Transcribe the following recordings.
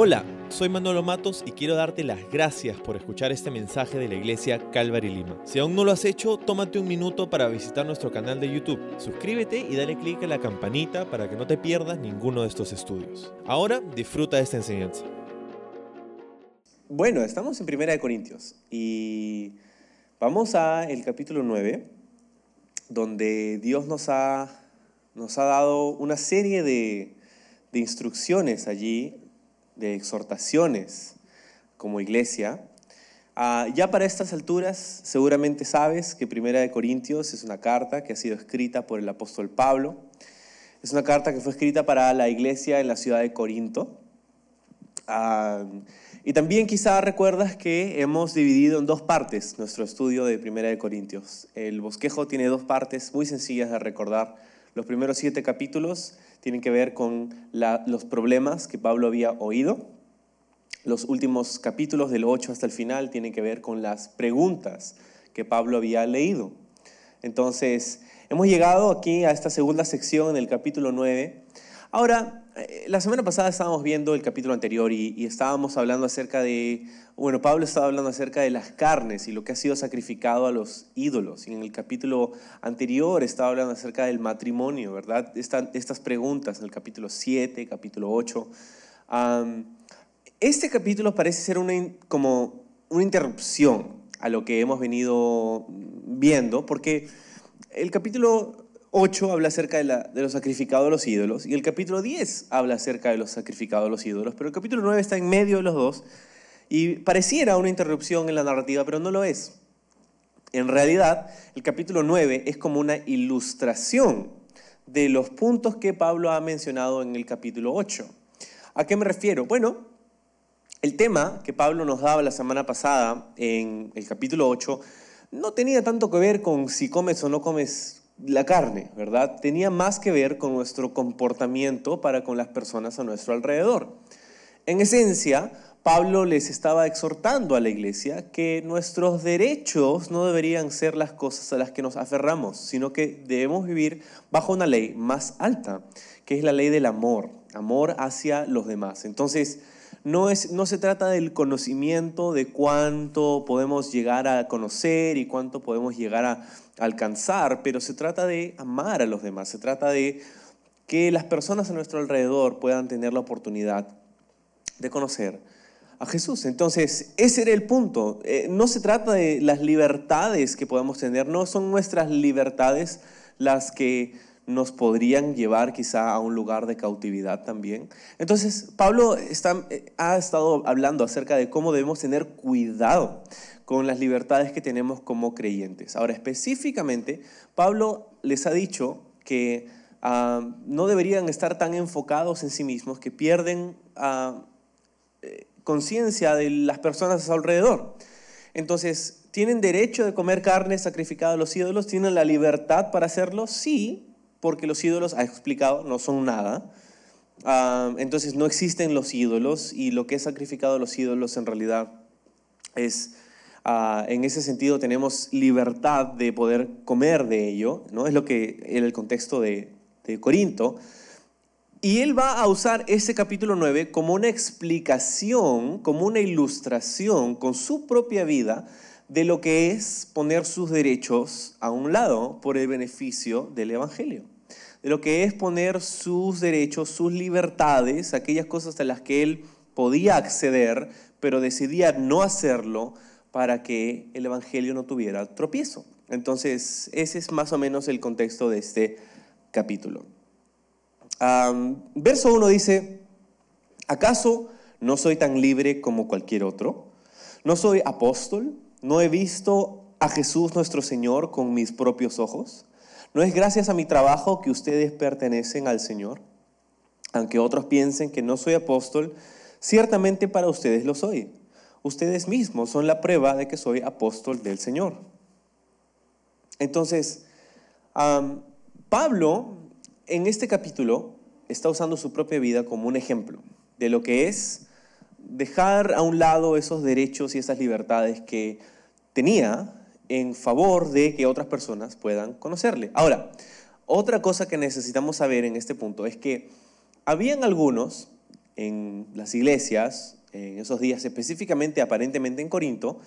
Hola, soy Manolo Matos y quiero darte las gracias por escuchar este mensaje de la iglesia Calvary Lima. Si aún no lo has hecho, tómate un minuto para visitar nuestro canal de YouTube. Suscríbete y dale clic a la campanita para que no te pierdas ninguno de esestos estudios. Ahora disfruta de esta enseñanza. Bueno, estamos en Primera de Corintios y vamos a el capítulo 9, donde Dios nos ha, nos ha dado una serie de, de instrucciones allí de exhortaciones como iglesia. Ah, ya para estas alturas seguramente sabes que Primera de Corintios es una carta que ha sido escrita por el apóstol Pablo. Es una carta que fue escrita para la iglesia en la ciudad de Corinto. Ah, y también quizá recuerdas que hemos dividido en dos partes nuestro estudio de Primera de Corintios. El bosquejo tiene dos partes muy sencillas de recordar. Los primeros siete capítulos tienen que ver con los problemas que Pablo había oído. Los últimos capítulos del 8 hasta el final tienen que ver con las preguntas que Pablo había leído. Entonces, hemos llegado aquí a esta segunda sección el capítulo 9. Ahora, la semana pasada estábamos viendo el capítulo anterior y, estábamos hablando acerca de, bueno, Pablo estaba hablando acerca de las carnes y lo que ha sido sacrificado a los ídolos. Y en el capítulo anterior estaba hablando acerca del matrimonio, ¿verdad? estas preguntas en el capítulo 7, capítulo 8. este capítulo parece ser una, como una interrupción a lo que hemos venido viendo, porque el capítulo 8 habla acerca de, los sacrificados de los ídolos y el capítulo 10 habla acerca de los sacrificados de los ídolos, pero el capítulo 9 está en medio de los dos y pareciera una interrupción en la narrativa, pero no lo es. En realidad, el capítulo 9 es como una ilustración de los puntos que Pablo ha mencionado en el capítulo 8. ¿A qué me refiero? Bueno, el tema que Pablo nos daba la semana pasada en el capítulo 8 no tenía tanto que ver con si comes o no comes la carne, ¿verdad? Tenía más que ver con nuestro comportamiento para con las personas a nuestro alrededor. En esencia, Pablo les estaba exhortando a la iglesia que nuestros derechos no deberían ser las cosas a las que nos aferramos, sino que debemos vivir bajo una ley más alta, que es la ley del amor, amor hacia los demás. Entonces, no, es, no se trata del conocimiento de cuánto podemos llegar a conocer y cuánto podemos llegar a alcanzar, pero se trata de amar a los demás, se trata de que las personas a nuestro alrededor puedan tener la oportunidad de conocer a Jesús. Entonces, ese era el punto. Eh, no se trata de las libertades que podemos tener, no son nuestras libertades las que nos podrían llevar quizá a un lugar de cautividad también. Entonces, Pablo está, eh, ha estado hablando acerca de cómo debemos tener cuidado con las libertades que tenemos como creyentes. Ahora, específicamente, Pablo les ha dicho que ah, no deberían estar tan enfocados en sí mismos que pierden ah, eh, conciencia de las personas a su alrededor. Entonces, ¿tienen derecho de comer carne sacrificada a los ídolos? ¿Tienen la libertad para hacerlo? Sí, porque los ídolos, ha explicado, no son nada. Ah, entonces no existen los ídolos y lo que es sacrificado a los ídolos en realidad es Ah, en ese sentido tenemos libertad de poder comer de ello, ¿no? Es lo que en el contexto de, de Corinto. Y él va a usar ese capítulo 9 como una explicación, como una ilustración con su propia vida de lo que es poner sus derechos a un lado por el beneficio del Evangelio. De lo que es poner sus derechos, sus libertades, aquellas cosas a las que él podía acceder, pero decidía no hacerlo para que el Evangelio no tuviera tropiezo. Entonces, ese es más o menos el contexto de este capítulo. verso 1 dice, ¿acaso no soy tan libre como cualquier otro? ¿No soy apóstol? ¿No he visto a Jesús nuestro Señor con mis propios ojos? ¿No es gracias a mi trabajo que ustedes pertenecen al Señor? Aunque otros piensen que no soy apóstol, ciertamente para ustedes lo soy ustedes mismos son la prueba de que soy apóstol del Señor. Entonces, Pablo en este capítulo está usando su propia vida como un ejemplo de lo que es dejar a un lado esos derechos y esas libertades que tenía en favor de que otras personas puedan conocerle. Ahora, otra cosa que necesitamos saber en este punto es que habían algunos en las iglesias, en esos días específicamente, aparentemente en Corinto,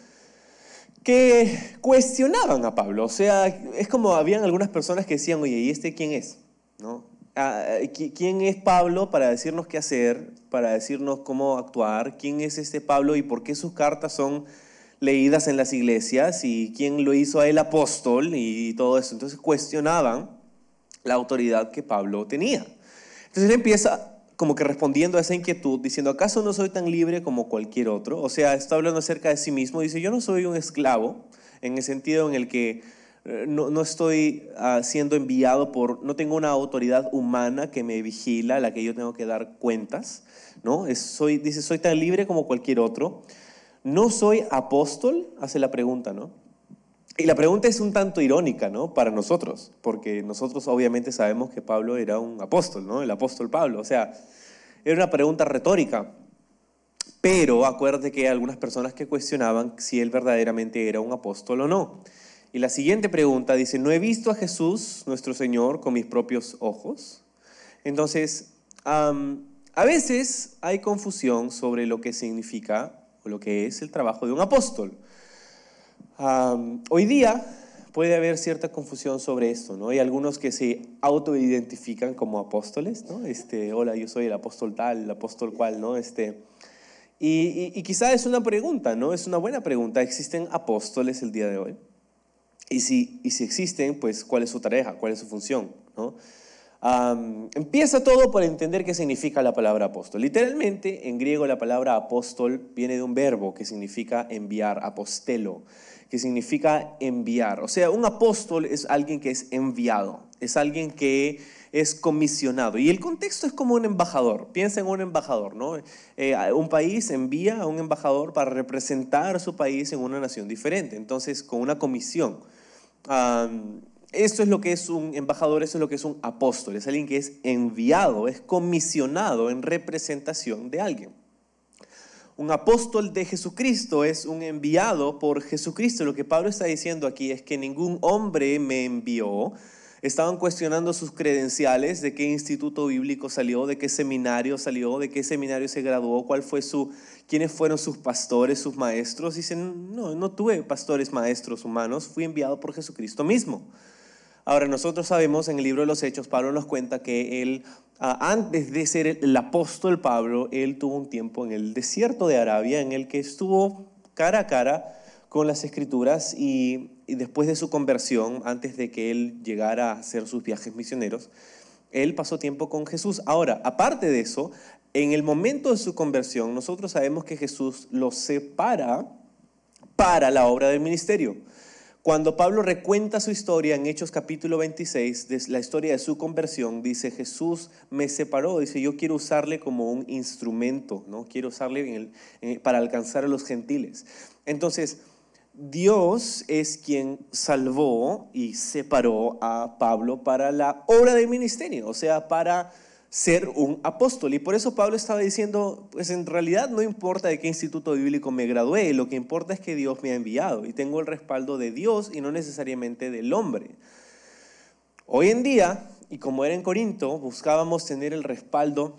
que cuestionaban a Pablo. O sea, es como habían algunas personas que decían, oye, ¿y este quién es? ¿No? Ah, ¿Quién es Pablo para decirnos qué hacer, para decirnos cómo actuar? ¿Quién es este Pablo y por qué sus cartas son leídas en las iglesias? ¿Y quién lo hizo a él apóstol y todo eso? Entonces cuestionaban la autoridad que Pablo tenía. Entonces él empieza como que respondiendo a esa inquietud, diciendo, ¿acaso no soy tan libre como cualquier otro? O sea, está hablando acerca de sí mismo, dice, yo no soy un esclavo, en el sentido en el que eh, no, no estoy uh, siendo enviado por, no tengo una autoridad humana que me vigila, a la que yo tengo que dar cuentas, ¿no? Soy, dice, soy tan libre como cualquier otro. No soy apóstol, hace la pregunta, ¿no? Y la pregunta es un tanto irónica, ¿no? Para nosotros, porque nosotros obviamente sabemos que Pablo era un apóstol, ¿no? El apóstol Pablo. O sea, era una pregunta retórica. Pero acuérdate que hay algunas personas que cuestionaban si él verdaderamente era un apóstol o no. Y la siguiente pregunta dice, ¿no he visto a Jesús, nuestro Señor, con mis propios ojos? Entonces, a veces hay confusión sobre lo que significa o lo que es el trabajo de un apóstol hoy día puede haber cierta confusión sobre esto, ¿no? Hay algunos que se autoidentifican como apóstoles, ¿no? Este, hola, yo soy el apóstol tal, el apóstol cual, ¿no? Este, y, y, quizá es una pregunta, ¿no? Es una buena pregunta. ¿Existen apóstoles el día de hoy? Y si, y si existen, pues, ¿cuál es su tarea? ¿Cuál es su función? ¿no? empieza todo por entender qué significa la palabra apóstol. Literalmente, en griego la palabra apóstol viene de un verbo que significa enviar, apostelo que significa enviar. O sea, un apóstol es alguien que es enviado, es alguien que es comisionado. Y el contexto es como un embajador. Piensa en un embajador, ¿no? Eh, un país envía a un embajador para representar su país en una nación diferente. Entonces, con una comisión. Esto es lo que es un embajador, eso es lo que es un apóstol. Es alguien que es enviado, es comisionado en representación de alguien. Un apóstol de Jesucristo es un enviado por Jesucristo. Lo que Pablo está diciendo aquí es que ningún hombre me envió. Estaban cuestionando sus credenciales, de qué instituto bíblico salió, de qué seminario salió, de qué seminario se graduó, cuál fue su, quiénes fueron sus pastores, sus maestros. Dicen, no, no tuve pastores, maestros humanos, fui enviado por Jesucristo mismo. Ahora, nosotros sabemos en el libro de los Hechos, Pablo nos cuenta que él antes de ser el apóstol Pablo, él tuvo un tiempo en el desierto de Arabia en el que estuvo cara a cara con las escrituras y, después de su conversión, antes de que él llegara a hacer sus viajes misioneros, él pasó tiempo con Jesús. Ahora, aparte de eso, en el momento de su conversión, nosotros sabemos que Jesús lo separa para la obra del ministerio. Cuando Pablo recuenta su historia en Hechos capítulo 26, de la historia de su conversión, dice, Jesús me separó, dice, yo quiero usarle como un instrumento, ¿no? Quiero usarle para alcanzar a los gentiles. Entonces, Dios es quien salvó y separó a Pablo para la obra del ministerio, o sea, para ser un apóstol. Y por eso Pablo estaba diciendo, pues en realidad no importa de qué instituto bíblico me gradué, lo que importa es que Dios me ha enviado y tengo el respaldo de Dios y no necesariamente del hombre. Hoy en día, y como era en Corinto, buscábamos tener el respaldo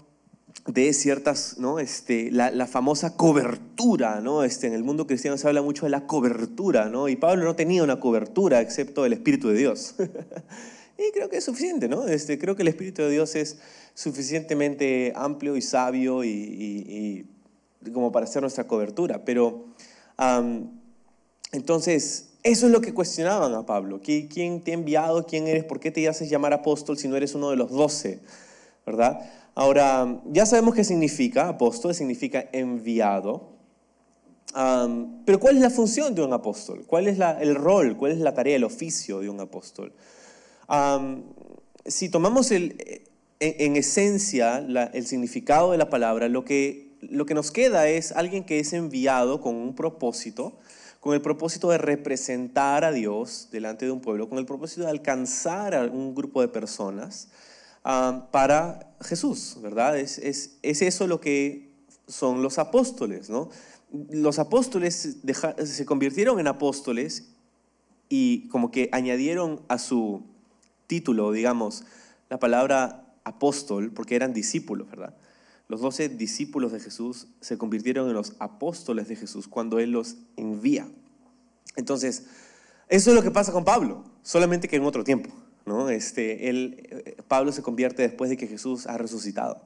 de ciertas, ¿no? Este, la, famosa cobertura, ¿no? Este, en el mundo cristiano se habla mucho de la cobertura, ¿no? Y Pablo no tenía una cobertura excepto el Espíritu de Dios. y creo que es suficiente, ¿no? Este, creo que el Espíritu de Dios es suficientemente amplio y sabio y, como para hacer nuestra cobertura. Pero entonces, eso es lo que cuestionaban a Pablo. ¿Quién te ha enviado? ¿Quién eres? ¿Por qué te haces llamar apóstol si no eres uno de los doce? ¿Verdad? Ahora, ya sabemos qué significa apóstol, significa enviado. pero ¿cuál es la función de un apóstol? ¿Cuál es el rol? ¿Cuál es la tarea, el oficio de un apóstol? si tomamos el, en, esencia el significado de la palabra, lo que, lo que nos queda es alguien que es enviado con un propósito, con el propósito de representar a Dios delante de un pueblo, con el propósito de alcanzar a un grupo de personas ah, para Jesús, ¿verdad? Es, eso lo que son los apóstoles, ¿no? Los apóstoles se convirtieron en apóstoles y como que añadieron a su título, digamos, la palabra apóstol porque eran discípulos, ¿verdad? los doce discípulos de Jesús se convirtieron en los apóstoles de Jesús cuando Él los envía. Entonces, eso es lo que pasa con Pablo, solamente que en otro tiempo. ¿No? Este, él, eh, Pablo se convierte después de que Jesús ha resucitado.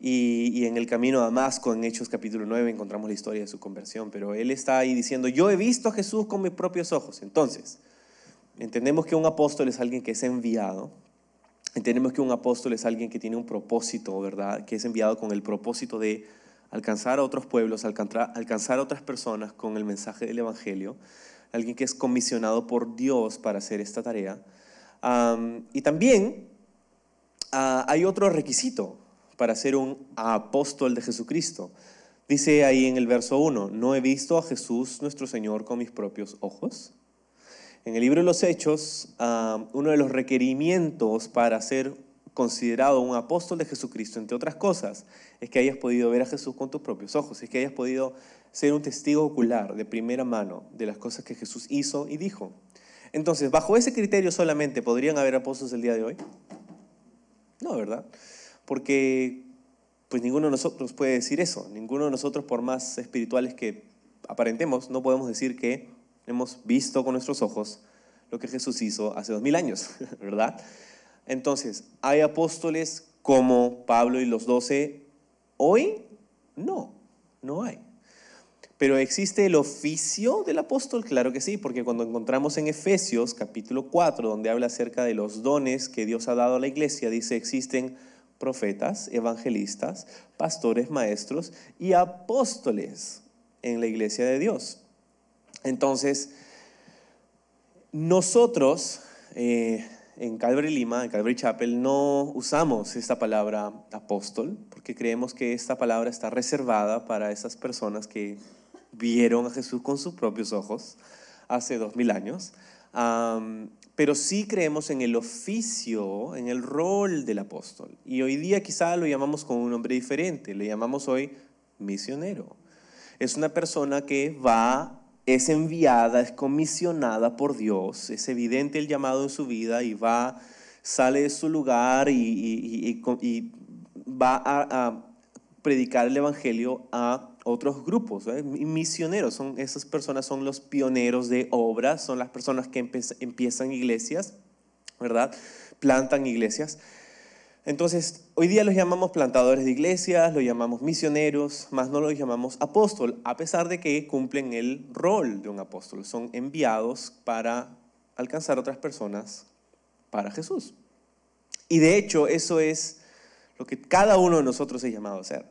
Y, en el camino a Damasco, en Hechos capítulo 9, encontramos la historia de su conversión. Pero él está ahí diciendo, yo he visto a Jesús con mis propios ojos. Entonces, entendemos que un apóstol es alguien que es enviado. Entendemos que un apóstol es alguien que tiene un propósito, ¿verdad? Que es enviado con el propósito de alcanzar a otros pueblos, alcanzar a otras personas con el mensaje del Evangelio. Alguien que es comisionado por Dios para hacer esta tarea. Y también uh, hay otro requisito para ser un apóstol de Jesucristo. Dice ahí en el verso 1, no he visto a Jesús nuestro Señor con mis propios ojos. En el libro de los Hechos, uno de los requerimientos para ser considerado un apóstol de Jesucristo, entre otras cosas, es que hayas podido ver a Jesús con tus propios ojos, es que hayas podido ser un testigo ocular de primera mano de las cosas que Jesús hizo y dijo. Entonces, bajo ese criterio solamente, ¿podrían haber apóstoles el día de hoy? No, ¿verdad? Porque pues ninguno de nosotros puede decir eso. Ninguno de nosotros, por más espirituales que aparentemos, no podemos decir que hemos visto con nuestros ojos lo que Jesús hizo hace dos mil años, ¿verdad? Entonces, ¿hay apóstoles como Pablo y los doce hoy? No, no hay. Pero ¿existe el oficio del apóstol? Claro que sí, porque cuando encontramos en Efesios capítulo 4, donde habla acerca de los dones que Dios ha dado a la iglesia, dice existen profetas, evangelistas, pastores, maestros y apóstoles en la iglesia de Dios. Entonces, nosotros eh, en Calvary Lima, en Calvary Chapel, no usamos esta palabra apóstol, porque creemos que esta palabra está reservada para esas personas que vieron a Jesús con sus propios ojos hace dos mil años. pero sí creemos en el oficio, en el rol del apóstol. Y hoy día quizá lo llamamos con un nombre diferente, le llamamos hoy misionero. Es una persona que va, es enviada, es comisionada por Dios, es evidente el llamado en su vida y va, sale de su lugar y, va a, a predicar el Evangelio a otros grupos, misioneros, son, esas personas son los pioneros de obras, son las personas que empiezan iglesias, ¿verdad? Plantan iglesias. Entonces, hoy día los llamamos plantadores de iglesias, los llamamos misioneros, más no los llamamos apóstol, a pesar de que cumplen el rol de un apóstol, son enviados para alcanzar otras personas para Jesús. Y de hecho, eso es lo que cada uno de nosotros es llamado a hacer.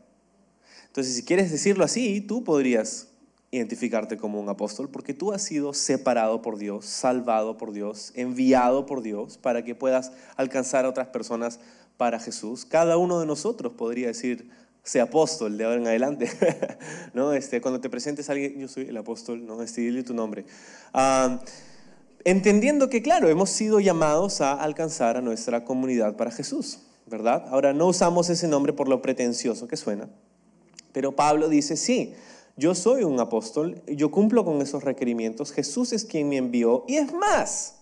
Entonces, si quieres decirlo así, tú podrías identificarte como un apóstol porque tú has sido separado por Dios, salvado por Dios, enviado por Dios para que puedas alcanzar a otras personas para Jesús. Cada uno de nosotros podría decir, sea apóstol de ahora en adelante. ¿No? Este, cuando te presentes a alguien, yo soy el apóstol, ¿no? Este, dile tu nombre. Entendiendo que, claro, hemos sido llamados a alcanzar a nuestra comunidad para Jesús, ¿verdad? Ahora, no usamos ese nombre por lo pretencioso que suena, pero Pablo dice, sí, yo soy un apóstol, yo cumplo con esos requerimientos, Jesús es quien me envió y es más.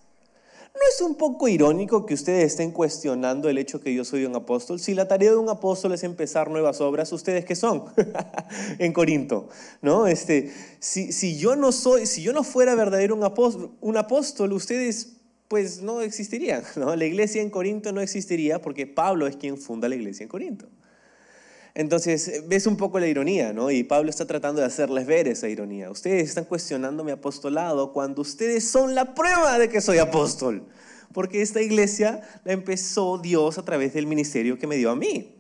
¿No es un poco irónico que ustedes estén cuestionando el hecho que yo soy un apóstol? Si la tarea de un apóstol es empezar nuevas obras, ¿ustedes qué son? en Corinto, ¿no? Este, si, si, yo no soy, si yo no fuera verdadero un apóstol, un apóstol, ustedes pues no existirían, ¿no? La iglesia en Corinto no existiría porque Pablo es quien funda la iglesia en Corinto. Entonces, ves un poco la ironía, ¿no? Y Pablo está tratando de hacerles ver esa ironía. Ustedes están cuestionando mi apostolado cuando ustedes son la prueba de que soy apóstol. Porque esta iglesia la empezó Dios a través del ministerio que me dio a mí.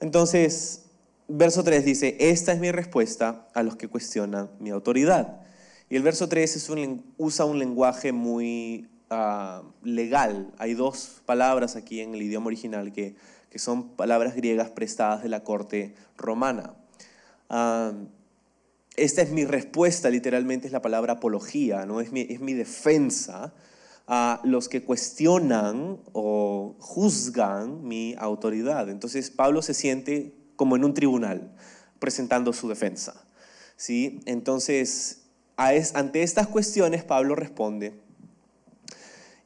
Entonces, verso 3 dice, esta es mi respuesta a los que cuestionan mi autoridad. Y el verso 3 usa un lenguaje muy ah, legal. Hay dos palabras aquí en el idioma original que que son palabras griegas prestadas de la corte romana. Ah, esta es mi respuesta, literalmente es la palabra apología, ¿no? es, mi, es mi defensa a los que cuestionan o juzgan mi autoridad. Entonces Pablo se siente como en un tribunal presentando su defensa. ¿sí? Entonces, ante estas cuestiones Pablo responde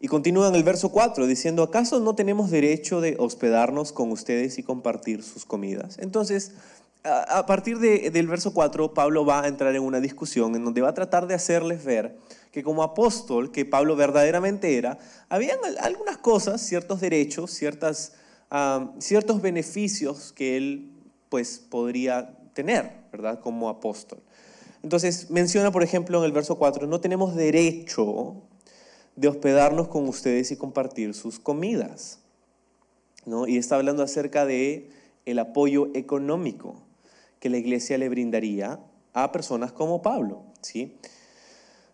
Y continúa en el verso 4 diciendo, ¿acaso no tenemos derecho de hospedarnos con ustedes y compartir sus comidas? Entonces, a, partir del verso 4, Pablo va a entrar en una discusión en donde va a tratar de hacerles ver que como apóstol, que Pablo verdaderamente era, habían algunas cosas, ciertos derechos, ciertas, ciertos beneficios que él pues podría tener, ¿verdad? Como apóstol. Entonces menciona, por ejemplo, en el verso 4, no tenemos derecho de hospedarnos con ustedes y compartir sus comidas. ¿no? Y está hablando acerca de el apoyo económico que la iglesia le brindaría a personas como Pablo. ¿sí?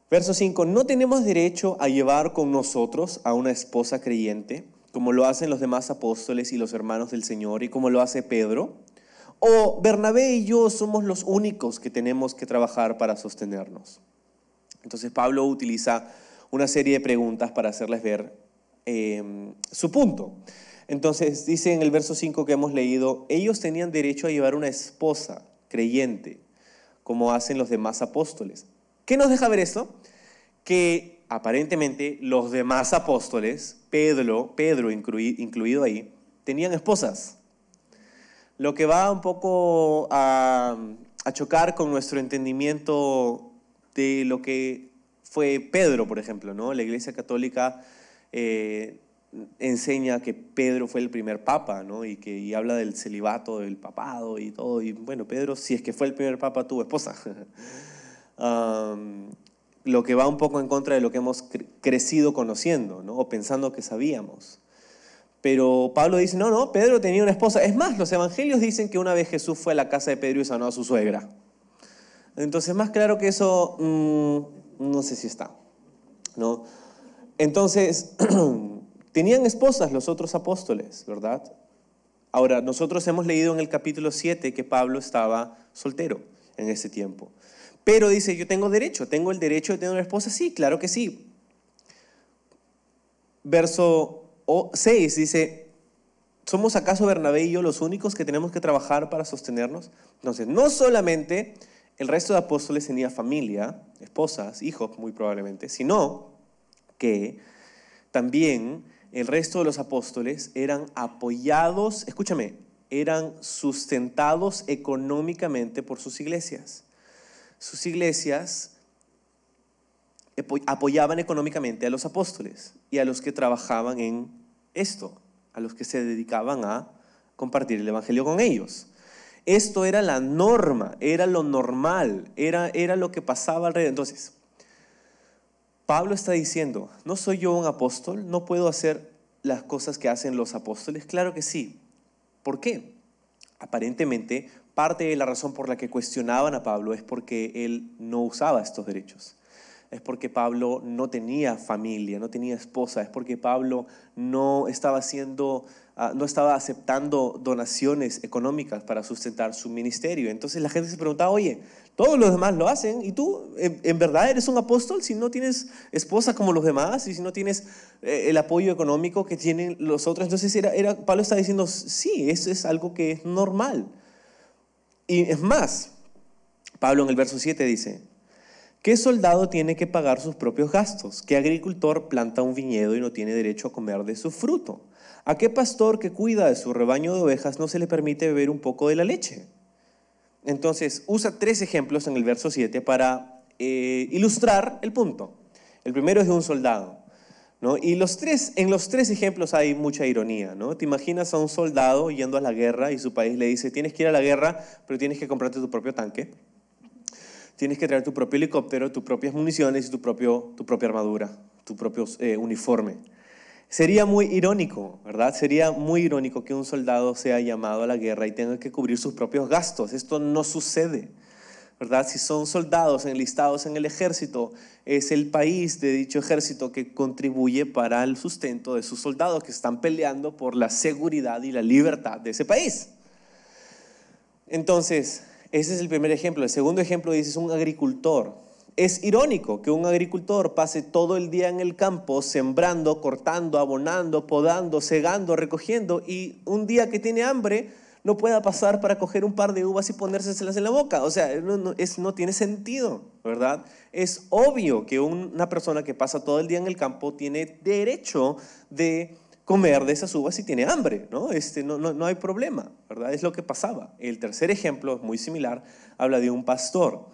Verso 5, no tenemos derecho a llevar con nosotros a una esposa creyente, como lo hacen los demás apóstoles y los hermanos del Señor, y como lo hace Pedro. O Bernabé y yo somos los únicos que tenemos que trabajar para sostenernos. Entonces Pablo utiliza una serie de preguntas para hacerles ver em, su punto. Entonces dice en el verso 5 que hemos leído, ellos tenían derecho a llevar una esposa creyente, como hacen los demás apóstoles. ¿Qué nos deja ver esto? Que aparentemente los demás apóstoles, Pedro, Pedro incluido ahí, tenían esposas. Lo que va un poco a, a chocar con nuestro entendimiento de lo que fue Pedro, por ejemplo, ¿no? La Iglesia Católica eh, enseña que Pedro fue el primer papa, ¿no? Y que habla del celibato, del papado y todo. Y bueno, Pedro, si es que fue el primer papa, tuvo esposa. lo que va un poco en contra de lo que hemos crecido conociendo, ¿no? O pensando que sabíamos. Pero Pablo dice, no, no, Pedro tenía una esposa. Es más, los evangelios dicen que una vez Jesús fue a la casa de Pedro y sanó a su suegra. Entonces, más claro que eso, mm, no sé si está. ¿no? Entonces, tenían esposas los otros apóstoles, ¿verdad? Ahora, nosotros hemos leído en el capítulo 7 que Pablo estaba soltero en ese tiempo. Pero dice, yo tengo derecho, tengo el derecho de tener una esposa. Sí, claro que sí. Verso 6 dice, ¿somos acaso Bernabé y yo los únicos que tenemos que trabajar para sostenernos? Entonces, no solamente el resto de apóstoles tenía familia, esposas, hijos muy probablemente, sino que también el resto de los apóstoles eran apoyados, escúchame, eran sustentados económicamente por sus iglesias. Sus iglesias apoyaban económicamente a los apóstoles y a los que trabajaban en esto, a los que se dedicaban a compartir el Evangelio con ellos. Esto era la norma, era lo normal, era, era lo que pasaba alrededor. Entonces, Pablo está diciendo, ¿no soy yo un apóstol? ¿No puedo hacer las cosas que hacen los apóstoles? Claro que sí. ¿Por qué? Aparentemente, parte de la razón por la que cuestionaban a Pablo es porque él no usaba estos derechos. Es porque Pablo no tenía familia, no tenía esposa, es porque Pablo no estaba haciendo Ah, no estaba aceptando donaciones económicas para sustentar su ministerio. Entonces la gente se preguntaba, oye, todos los demás lo hacen y tú en, verdad eres un apóstol si no tienes esposa como los demás y si no tienes eh, el apoyo económico que tienen los otros. Entonces era, era, Pablo está diciendo, sí, eso es algo que es normal. Y es más, Pablo en el verso 7 dice, ¿Qué soldado tiene que pagar sus propios gastos? ¿Qué agricultor planta un viñedo y no tiene derecho a comer de su fruto? ¿A qué pastor que cuida de su rebaño de ovejas no se le permite beber un poco de la leche? Entonces, usa tres ejemplos en el verso 7 para eh, ilustrar el punto. El primero es de un soldado. ¿no? Y los tres, en los tres ejemplos hay mucha ironía. ¿no? Te imaginas a un soldado yendo a la guerra y su país le dice, tienes que ir a la guerra, pero tienes que comprarte tu propio tanque. Tienes que traer tu propio helicóptero, tus propias municiones y tu, propio, tu propia armadura, tu propio eh, uniforme. Sería muy irónico, ¿verdad? Sería muy irónico que un soldado sea llamado a la guerra y tenga que cubrir sus propios gastos. Esto no sucede, ¿verdad? Si son soldados enlistados en el ejército, es el país de dicho ejército que contribuye para el sustento de sus soldados que están peleando por la seguridad y la libertad de ese país. Entonces, ese es el primer ejemplo. El segundo ejemplo dice es un agricultor es irónico que un agricultor pase todo el día en el campo sembrando, cortando, abonando, podando, segando, recogiendo y un día que tiene hambre no pueda pasar para coger un par de uvas y ponérselas en la boca. O sea, no, tiene sentido, ¿verdad? Es obvio que una persona que pasa todo el día en el campo tiene derecho de comer de esas uvas si tiene hambre, ¿no? Este, no, no hay problema, ¿verdad? Es lo que pasaba. El tercer ejemplo, muy similar, habla de un pastor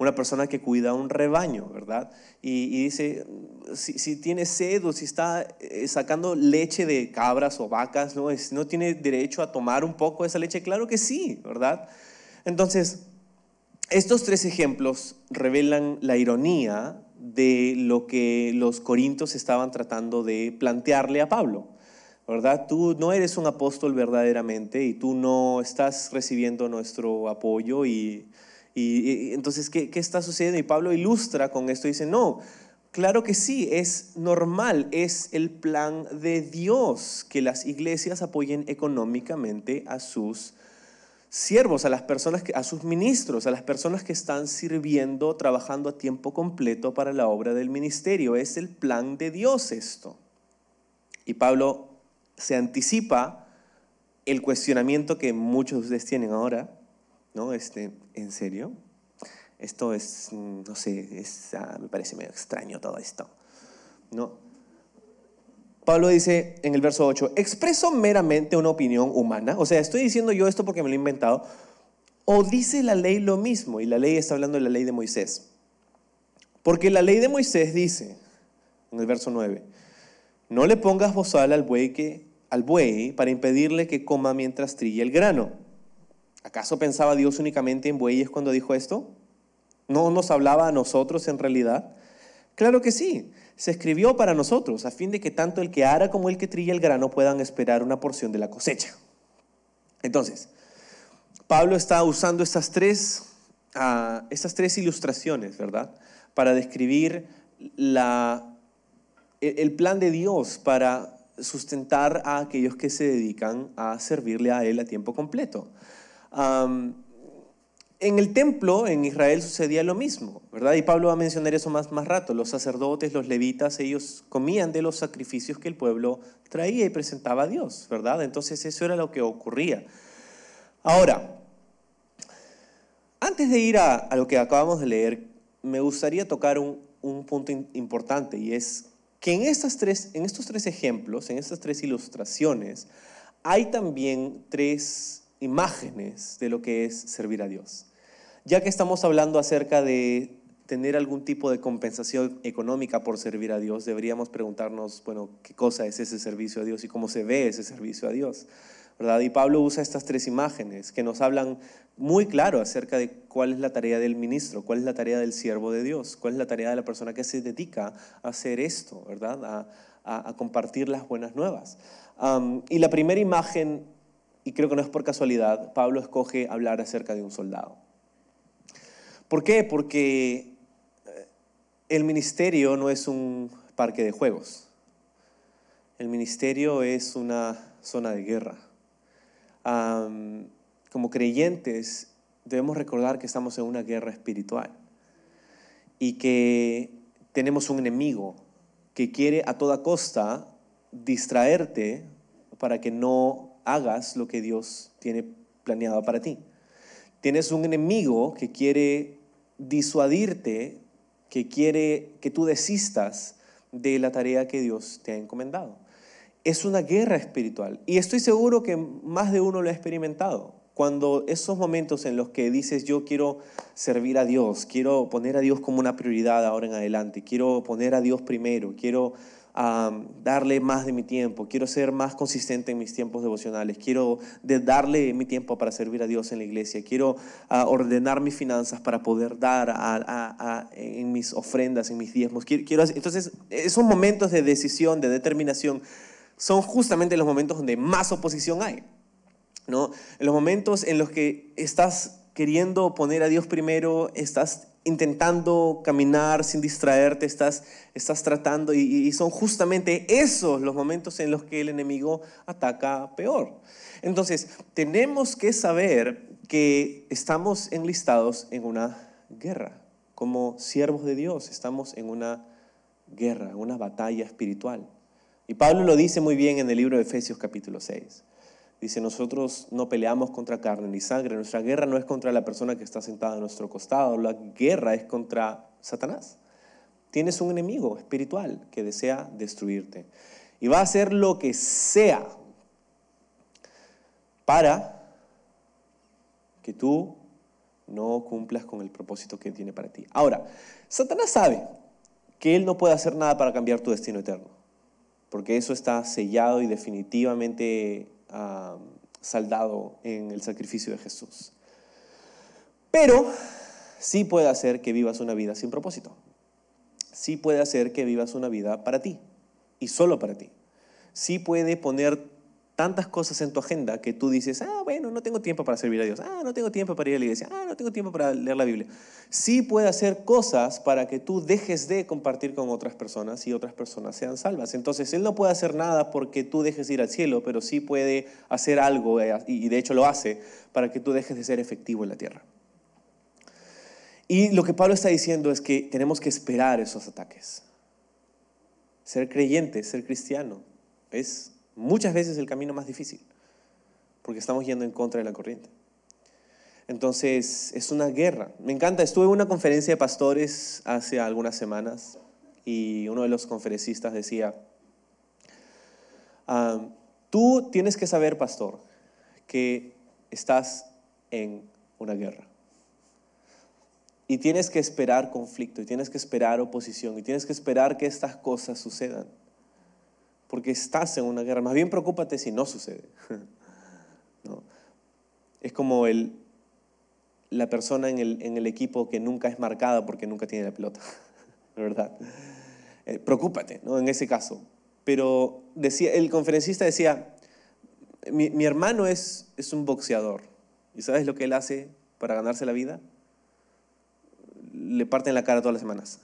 una persona que cuida un rebaño, ¿verdad? Y, dice, si, tiene sed o si está eh, sacando leche de cabras o vacas, ¿no? ¿no tiene derecho a tomar un poco de esa leche? Claro que sí, ¿verdad? Entonces, estos tres ejemplos revelan la ironía de lo que los corintios estaban tratando de plantearle a Pablo. ¿verdad? Tú no eres un apóstol verdaderamente y tú no estás recibiendo nuestro apoyo y y, entonces, ¿qué, ¿qué, está sucediendo? Y Pablo ilustra con esto dice, no, claro que sí, es normal, es el plan de Dios que las iglesias apoyen económicamente a sus siervos, a las personas, a sus ministros, a las personas que están sirviendo, trabajando a tiempo completo para la obra del ministerio. Es el plan de Dios esto. Y Pablo se anticipa el cuestionamiento que muchos de ustedes tienen ahora ¿no? Este, ¿En serio? Esto es, mm, no sé, ah, me parece medio extraño todo esto. ¿No? Pablo dice en el verso 8, expreso meramente una opinión humana, o sea, estoy diciendo yo esto porque me lo he inventado, o dice la ley lo mismo, y la ley está hablando de la ley de Moisés. Porque la ley de Moisés dice, en el verso 9, no le pongas bozal al buey, que, al buey para impedirle que coma mientras trilla el grano. ¿Acaso pensaba Dios únicamente en bueyes cuando dijo esto? ¿No nos hablaba a nosotros en realidad? Claro que sí, se escribió para nosotros, a fin de que tanto el que ara como el que trilla el grano puedan esperar una porción de la cosecha. Entonces, Pablo está usando estas tres, uh, estas tres ilustraciones, ¿verdad? Para describir el plan de Dios para sustentar a aquellos que se dedican a servirle a Él a tiempo completo en el templo en Israel sucedía lo mismo, ¿verdad? Y Pablo va a mencionar eso más, más rato. Los sacerdotes, los levitas, ellos comían de los sacrificios que el pueblo traía y presentaba a Dios, ¿verdad? Entonces eso era lo que ocurría. Ahora, antes de ir a, lo que acabamos de leer, me gustaría tocar un, un punto importante y es que en, estas tres, en estos tres ejemplos, en estas tres ilustraciones, hay también tres imágenes de lo que es servir a Dios. Ya que estamos hablando acerca de tener algún tipo de compensación económica por servir a Dios, deberíamos preguntarnos, bueno, ¿qué cosa es ese servicio a Dios y cómo se ve ese servicio a Dios? ¿verdad? Y Pablo usa estas tres imágenes que nos hablan muy claro acerca de cuál es la tarea del ministro, cuál es la tarea del siervo de Dios, cuál es la tarea de la persona que se dedica a hacer esto, ¿verdad? A, compartir las buenas nuevas. y la primera imagen y creo que no es por casualidad, Pablo escoge hablar acerca de un soldado. ¿Por qué? Porque eh, el ministerio no es un parque de juegos. El ministerio es una zona de guerra. como creyentes debemos recordar que estamos en una guerra espiritual y que tenemos un enemigo que quiere a toda costa distraerte para que no hagas lo que Dios tiene planeado para ti. Tienes un enemigo que quiere disuadirte, que quiere que tú desistas de la tarea que Dios te ha encomendado. Es una guerra espiritual y estoy seguro que más de uno lo ha experimentado. Cuando esos momentos en los que dices yo quiero servir a Dios, quiero poner a Dios como una prioridad ahora en adelante, quiero poner a Dios primero, quiero darle más de mi tiempo, quiero ser más consistente en mis tiempos devocionales, quiero darle mi tiempo para servir a Dios en la iglesia, quiero ah, ordenar mis finanzas para poder dar en mis ofrendas, en mis diezmos. Quiero, entonces, esos momentos de decisión, de determinación, son justamente los momentos donde más oposición hay. ¿no? En los momentos en los que estás queriendo poner a Dios primero, estás intentando caminar sin distraerte, estás, estás tratando y, son justamente esos los momentos en los que el enemigo ataca peor. Entonces, tenemos que saber que estamos enlistados en una guerra. Como siervos de Dios, estamos en una guerra, una batalla espiritual. Y Pablo lo dice muy bien en el libro de Efesios capítulo 6. Dice, nosotros no peleamos contra carne ni sangre, nuestra guerra no es contra la persona que está sentada a nuestro costado, la guerra es contra Satanás. Tienes un enemigo espiritual que desea destruirte y va a hacer lo que sea para que tú no cumplas con el propósito que tiene para ti. Ahora, Satanás sabe que él no puede hacer nada para cambiar tu destino eterno, porque eso está sellado y definitivamente saldado en el sacrificio de Jesús. Pero sí puede hacer que vivas una vida sin propósito. Sí puede hacer que vivas una vida para ti y solo para ti. Sí puede poner tantas cosas en tu agenda que tú dices, ah, bueno, no tengo tiempo para servir a Dios, ah, no tengo tiempo para ir a la iglesia, ah, no tengo tiempo para leer la Biblia. Sí puede hacer cosas para que tú dejes de compartir con otras personas y otras personas sean salvas. Entonces, Él no puede hacer nada porque tú dejes de ir al cielo, pero sí puede hacer algo, eh, y de hecho lo hace, para que tú dejes de ser efectivo en la tierra. Y lo que Pablo está diciendo es que tenemos que esperar esos ataques. Ser creyente, ser cristiano, es muchas veces el camino más difícil, porque estamos yendo en contra de la corriente. Entonces, es una guerra. Me encanta, estuve en una conferencia de pastores hace algunas semanas y uno de los conferencistas decía, ah, tú tienes que saber, pastor, que estás en una guerra. Y tienes que esperar conflicto, y tienes que esperar oposición, y tienes que esperar que estas cosas sucedan porque estás en una guerra. Más bien preocúpate si no sucede. Es como el, la persona en el, en el, equipo que nunca es marcada porque nunca tiene la pelota, ¿verdad? Eh, preocúpate, ¿no? En ese caso. Pero decía, el conferencista decía, mi, mi hermano es, es un boxeador. ¿Y sabes lo que él hace para ganarse la vida? Le parten la cara todas las semanas.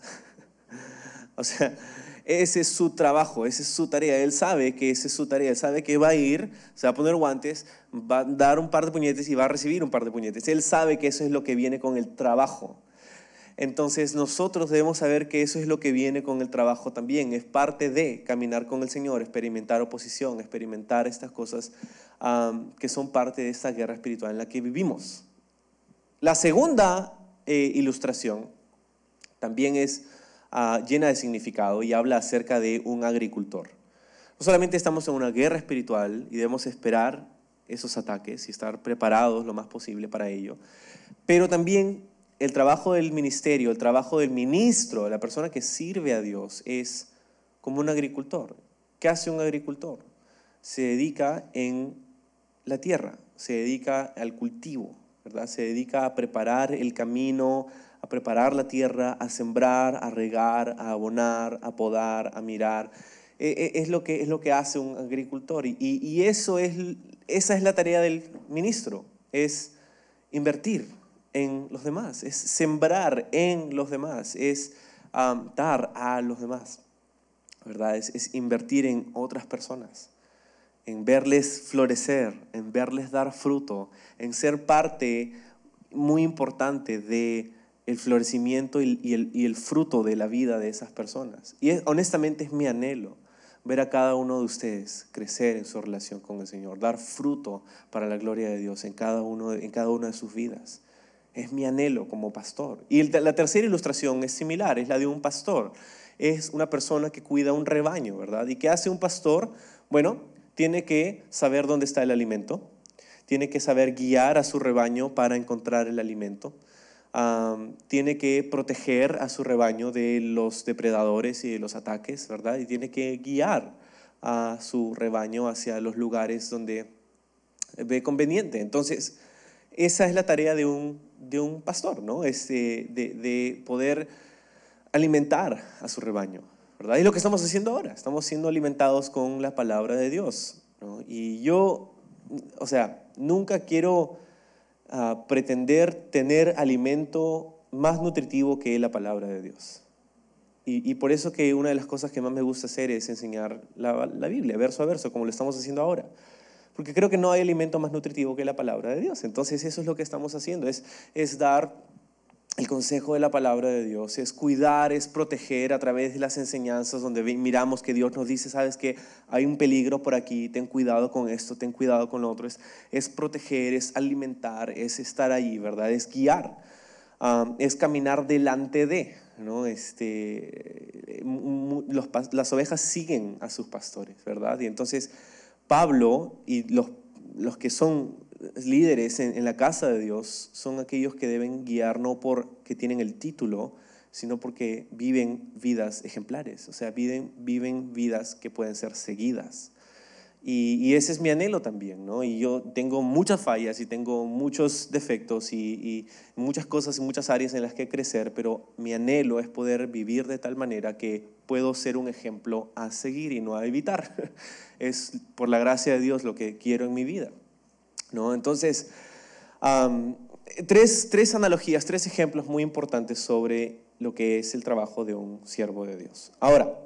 o sea, ese es su trabajo, esa es su tarea. Él sabe que esa es su tarea. Él sabe que va a ir, se va a poner guantes, va a dar un par de puñetes y va a recibir un par de puñetes. Él sabe que eso es lo que viene con el trabajo. Entonces nosotros debemos saber que eso es lo que viene con el trabajo también. Es parte de caminar con el Señor, experimentar oposición, experimentar estas cosas que son parte de esta guerra espiritual en la que vivimos. La segunda eh, ilustración también es Ah, llena de significado y habla acerca de un agricultor. No solamente estamos en una guerra espiritual y debemos esperar esos ataques y estar preparados lo más posible para ello, pero también el trabajo del ministerio, el trabajo del ministro, la persona que sirve a Dios, es como un agricultor. ¿Qué hace un agricultor? Se dedica en la tierra, se dedica al cultivo, ¿verdad? Se dedica a preparar el camino, a preparar la tierra, a sembrar, a regar, a abonar, a podar, a mirar. E, e, es lo que, es lo que hace un agricultor. Y, y eso es, esa es la tarea del ministro, es invertir en los demás, es sembrar en los demás, es dar a los demás, ¿verdad? Es invertir en otras personas, en verles florecer, en verles dar fruto, en ser parte muy importante de el florecimiento y, el, fruto de la vida de esas personas. Y honestamente es mi anhelo ver a cada uno de ustedes crecer en su relación con el Señor, dar fruto para la gloria de Dios en cada, uno, en cada una de sus vidas. Es mi anhelo como pastor. Y la tercera ilustración es similar, es la de un pastor. Es una persona que cuida un rebaño, ¿verdad? ¿Y qué hace un pastor? Bueno, tiene que saber dónde está el alimento, tiene que saber guiar a su rebaño para encontrar el alimento, tiene que proteger a su rebaño de los depredadores y de los ataques, ¿verdad? Y tiene que guiar a su rebaño hacia los lugares donde ve conveniente. Entonces, esa es la tarea de un, de un pastor, ¿no? Es de, de, poder alimentar a su rebaño, ¿verdad? Y lo que estamos haciendo ahora, estamos siendo alimentados con la palabra de Dios, ¿no? Y yo, o sea, nunca quiero pretender tener alimento más nutritivo que la palabra de Dios. Y, por eso que una de las cosas que más me gusta hacer es enseñar la, la, Biblia, verso a verso, como lo estamos haciendo ahora. Porque creo que no hay alimento más nutritivo que la palabra de Dios. Entonces eso es lo que estamos haciendo, es, es dar el consejo de la palabra de Dios, es cuidar, es proteger a través de las enseñanzas donde miramos que Dios nos dice, sabes que hay un peligro por aquí, ten cuidado con esto, ten cuidado con lo otro. Es, proteger, es alimentar, es estar ahí, ¿verdad? Es guiar, es caminar delante de, ¿no? Este, las ovejas siguen a sus pastores, ¿verdad? Y entonces Pablo y los, los que son líderes en, la casa de Dios son aquellos que deben guiar no porque tienen el título, sino porque viven vidas ejemplares, o sea, viven, viven vidas que pueden ser seguidas. Y, ese es mi anhelo también, ¿no? Y yo tengo muchas fallas y tengo muchos defectos y, y, muchas cosas y muchas áreas en las que crecer, pero mi anhelo es poder vivir de tal manera que puedo ser un ejemplo a seguir y no a evitar. Es por la gracia de Dios lo que quiero en mi vida. ¿No? Entonces, tres, tres analogías, tres ejemplos muy importantes sobre lo que es el trabajo de un siervo de Dios. Ahora,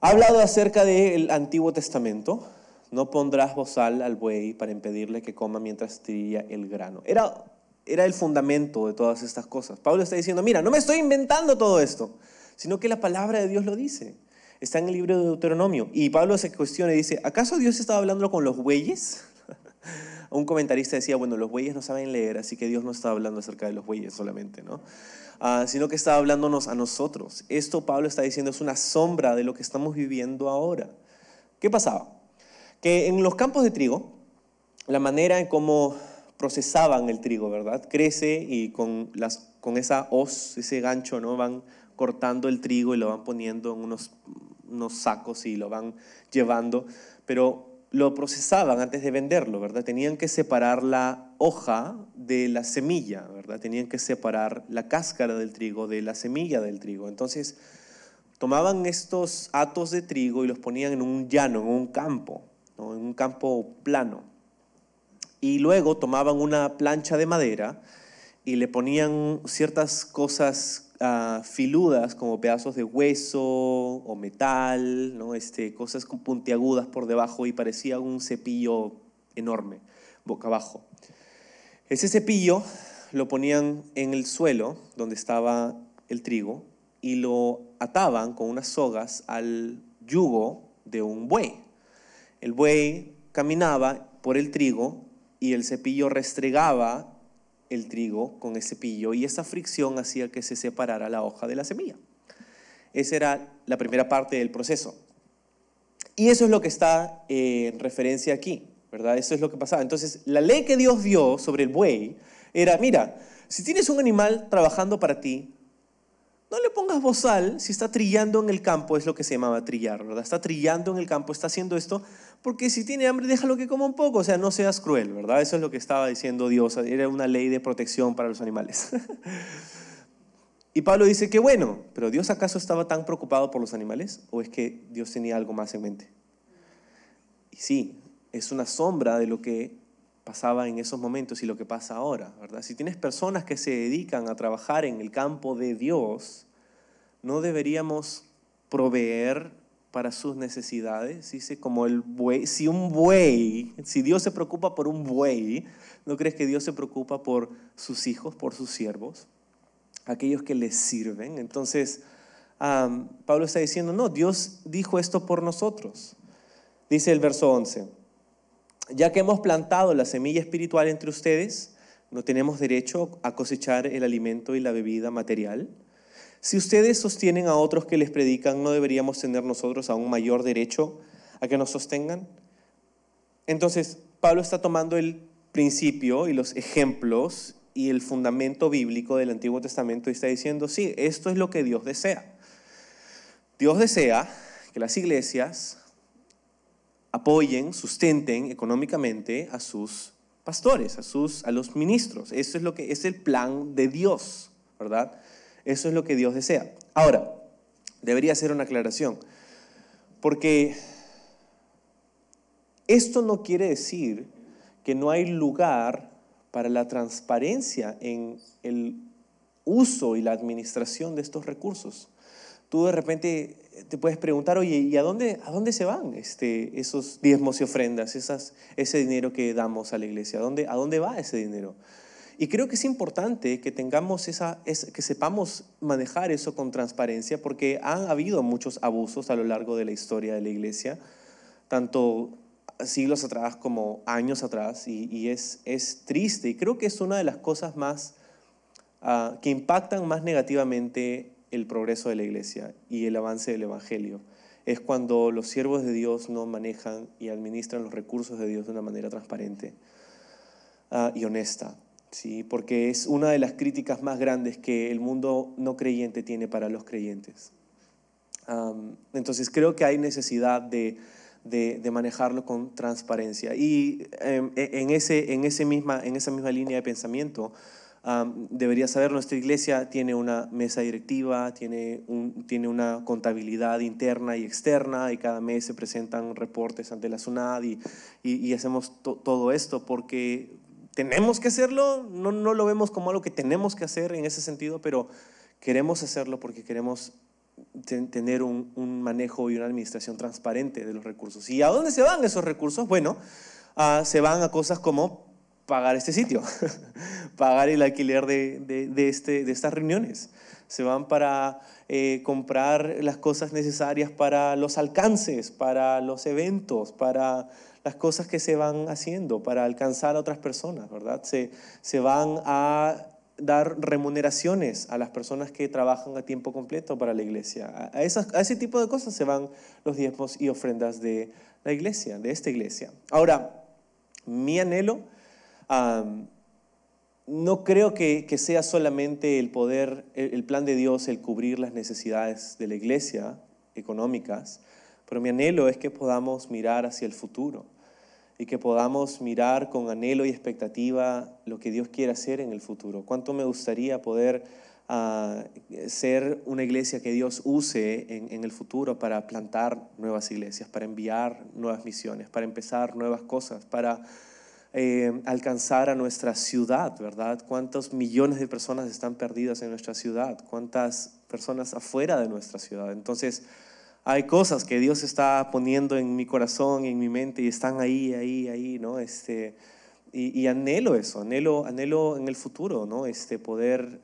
ha hablado acerca del Antiguo Testamento. No pondrás bozal al buey para impedirle que coma mientras trilla el grano. Era, era el fundamento de todas estas cosas. Pablo está diciendo, mira, no me estoy inventando todo esto, sino que la palabra de Dios lo dice. Está en el libro de Deuteronomio. Y Pablo se cuestiona y dice, ¿acaso Dios estaba hablando con los bueyes? Un comentarista decía, bueno, los bueyes no saben leer, así que Dios no estaba hablando acerca de los bueyes solamente, ¿no? Ah, sino que estaba hablándonos a nosotros. Esto Pablo está diciendo es una sombra de lo que estamos viviendo ahora. ¿Qué pasaba? Que en los campos de trigo, la manera en cómo procesaban el trigo, ¿verdad? Crece y con, con esa hoz, ese gancho, ¿no? Van cortando el trigo y lo van poniendo en unos, unos sacos y lo van llevando, pero lo procesaban antes de venderlo, ¿verdad? Tenían que separar la hoja de la semilla, ¿verdad? Tenían que separar la cáscara del trigo de la semilla del trigo. Entonces, tomaban estos atos de trigo y los ponían en un llano, en un campo, en un campo plano. Y luego tomaban una plancha de madera y le ponían ciertas cosas filudas como pedazos de hueso o metal, ¿no? este, cosas puntiagudas por debajo y parecía un cepillo enorme, boca abajo. Ese cepillo lo ponían en el suelo donde estaba el trigo y lo ataban con unas sogas al yugo de un buey. El buey caminaba por el trigo y el cepillo restregaba el trigo con ese pillo y esa fricción hacía que se separara la hoja de la semilla. Esa era la primera parte del proceso. Y eso es lo que está en referencia aquí, ¿verdad? Eso es lo que pasaba. Entonces, la ley que Dios dio sobre el buey era, mira, si tienes un animal trabajando para ti, no le pongas bozal si está trillando en el campo, es lo que se llamaba trillar, ¿verdad? Está trillando en el campo, está haciendo esto, porque si tiene hambre, déjalo que coma un poco, o sea, no seas cruel, ¿verdad? Eso es lo que estaba diciendo Dios, era una ley de protección para los animales. y Pablo dice que bueno, pero ¿Dios acaso estaba tan preocupado por los animales o es que Dios tenía algo más en mente? Y sí, es una sombra de lo que pasaba en esos momentos y lo que pasa ahora, ¿verdad? Si tienes personas que se dedican a trabajar en el campo de Dios, no deberíamos proveer para sus necesidades, dice como el buey, si un buey, si Dios se preocupa por un buey, ¿no crees que Dios se preocupa por sus hijos, por sus siervos, aquellos que les sirven? Entonces, Pablo está diciendo, no, Dios dijo esto por nosotros. Dice el verso 11, ya que hemos plantado la semilla espiritual entre ustedes, no tenemos derecho a cosechar el alimento y la bebida material. Si ustedes sostienen a otros que les predican, ¿no deberíamos tener nosotros a un mayor derecho a que nos sostengan? Entonces, Pablo está tomando el principio y los ejemplos y el fundamento bíblico del Antiguo Testamento y está diciendo, sí, esto es lo que Dios desea. Dios desea que las iglesias apoyen, sustenten económicamente a sus pastores, a, sus, a los ministros. Eso es lo que es el plan de Dios, ¿verdad? Eso es lo que Dios desea. Ahora, debería hacer una aclaración, porque esto no quiere decir que no hay lugar para la transparencia en el uso y la administración de estos recursos tú de repente te puedes preguntar, oye, ¿y a dónde, a dónde se van este, esos diezmos y ofrendas, esas, ese dinero que damos a la iglesia? ¿A dónde, ¿A dónde va ese dinero? Y creo que es importante que tengamos esa, que sepamos manejar eso con transparencia, porque han habido muchos abusos a lo largo de la historia de la iglesia, tanto siglos atrás como años atrás, y, es, es triste. Y creo que es una de las cosas más ah, que impactan más negativamente el progreso de la iglesia y el avance del evangelio. Es cuando los siervos de Dios no manejan y administran los recursos de Dios de una manera transparente ah, y honesta. ¿Sí? porque es una de las críticas más grandes que el mundo no creyente tiene para los creyentes. entonces creo que hay necesidad de, de, manejarlo con transparencia. Y e, en, ese, en, ese misma, en esa misma línea de pensamiento, debería saber, nuestra iglesia tiene una mesa directiva, tiene, un, tiene una contabilidad interna y externa, y cada mes se presentan reportes ante la SUNAD y, y, hacemos todo esto porque tenemos que hacerlo, no, no lo vemos como algo que tenemos que hacer en ese sentido, pero queremos hacerlo porque queremos tener un, un, manejo y una administración transparente de los recursos. ¿Y a dónde se van esos recursos? Bueno, uh, se van a cosas como pagar este sitio, pagar el alquiler de, de, de, este, de estas reuniones. Se van para eh, comprar las cosas necesarias para los alcances, para los eventos, para las cosas que se van haciendo para alcanzar a otras personas, ¿verdad? Se, se van a dar remuneraciones a las personas que trabajan a tiempo completo para la iglesia. A, ese tipo de cosas se van los diezmos y ofrendas de la iglesia, de esta iglesia. Ahora, mi anhelo, no creo que, que, sea solamente el poder, el plan de Dios, el cubrir las necesidades de la iglesia económicas, pero mi anhelo es que podamos mirar hacia el futuro y que podamos mirar con anhelo y expectativa lo que Dios quiere hacer en el futuro. ¿Cuánto me gustaría poder ah, ser una iglesia que Dios use en, el futuro para plantar nuevas iglesias, para enviar nuevas misiones, para empezar nuevas cosas, para eh, alcanzar a nuestra ciudad, ¿verdad? ¿Cuántos millones de personas están perdidas en nuestra ciudad? ¿Cuántas personas afuera de nuestra ciudad? Entonces, hay cosas que Dios está poniendo en mi corazón, en mi mente y están ahí, ahí, ahí, ¿no? Este, y, anhelo eso, anhelo, anhelo en el futuro, ¿no? Este, poder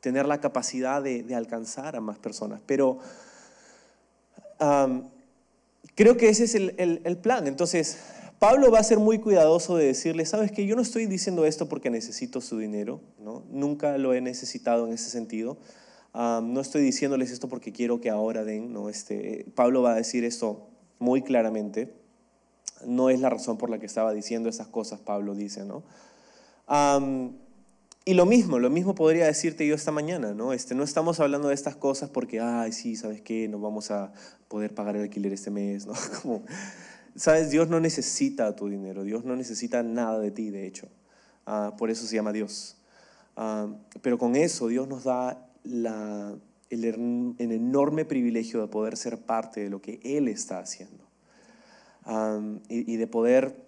tener la capacidad de, alcanzar a más personas. Pero creo que ese es el, el, plan. Entonces, Pablo va a ser muy cuidadoso de decirle, sabes que yo no estoy diciendo esto porque necesito su dinero, ¿no? Nunca lo he necesitado en ese sentido no estoy diciéndoles esto porque quiero que ahora den, ¿no? Este, Pablo va a decir esto muy claramente. No es la razón por la que estaba diciendo esas cosas, Pablo dice, ¿no? y lo mismo, lo mismo podría decirte yo esta mañana, ¿no? Este, no estamos hablando de estas cosas porque, ay, sí, ¿sabes qué? No vamos a poder pagar el alquiler este mes, ¿no? Como, ¿sabes? Dios no necesita tu dinero, Dios no necesita nada de ti, de hecho. Ah, por eso se llama Dios. pero con eso Dios nos da el, enorme privilegio de poder ser parte de lo que Él está haciendo y, de poder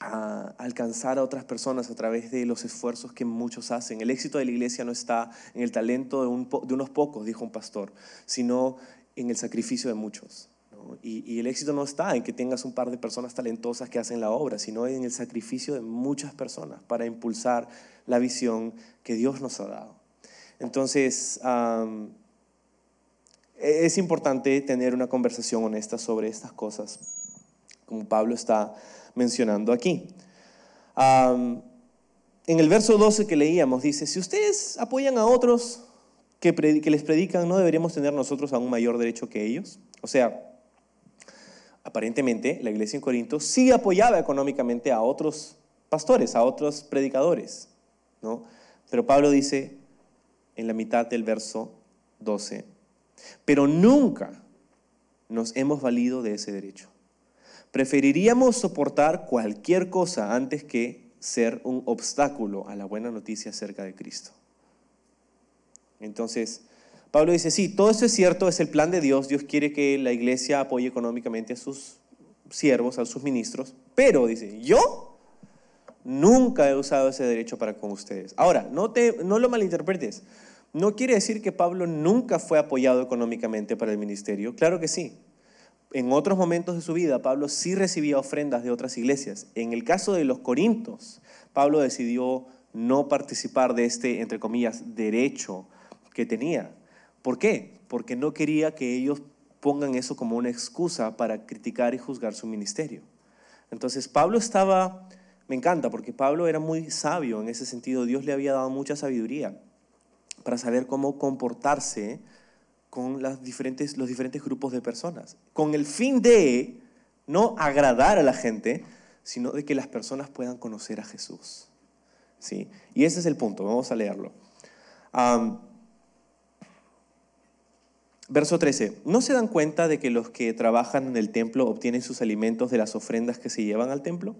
ah, alcanzar a otras personas a través de los esfuerzos que muchos hacen. El éxito de la iglesia no está en el talento de, unos pocos, dijo un pastor, sino en el sacrificio de muchos. Y, el éxito no está en que tengas un par de personas talentosas que hacen la obra, sino en el sacrificio de muchas personas para impulsar la visión que Dios nos ha dado. Entonces, es importante tener una conversación honesta sobre estas cosas, como Pablo está mencionando aquí. en el verso 12 que leíamos dice, si ustedes apoyan a otros que, que les predican, ¿no deberíamos tener nosotros aún mayor derecho que ellos? O sea, aparentemente la iglesia en Corinto sí apoyaba económicamente a otros pastores, a otros predicadores, ¿no? Pero Pablo dice, en la mitad del verso 12. Pero nunca nos hemos valido de ese derecho. Preferiríamos soportar cualquier cosa antes que ser un obstáculo a la buena noticia acerca de Cristo. Entonces, Pablo dice, sí, todo eso es cierto, es el plan de Dios. Dios quiere que la iglesia apoye económicamente a sus siervos, a sus ministros. Pero, dice, yo nunca he usado ese derecho para con ustedes. Ahora, no, te, no lo malinterpretes. No quiere decir que Pablo nunca fue apoyado económicamente para el ministerio. Claro que sí. En otros momentos de su vida, Pablo sí recibía ofrendas de otras iglesias. En el caso de los Corintos, Pablo decidió no participar de este, entre comillas, derecho que tenía. ¿Por qué? Porque no quería que ellos pongan eso como una excusa para criticar y juzgar su ministerio. Entonces Pablo estaba, me encanta, porque Pablo era muy sabio en ese sentido, Dios le había dado mucha sabiduría para saber cómo comportarse con los diferentes grupos de personas, con el fin de no agradar a la gente, sino de que las personas puedan conocer a Jesús. ¿Sí? Y ese es el punto, vamos a leerlo. verso 13. ¿No se dan cuenta de que los que trabajan en el templo obtienen sus alimentos de las ofrendas que se llevan al templo?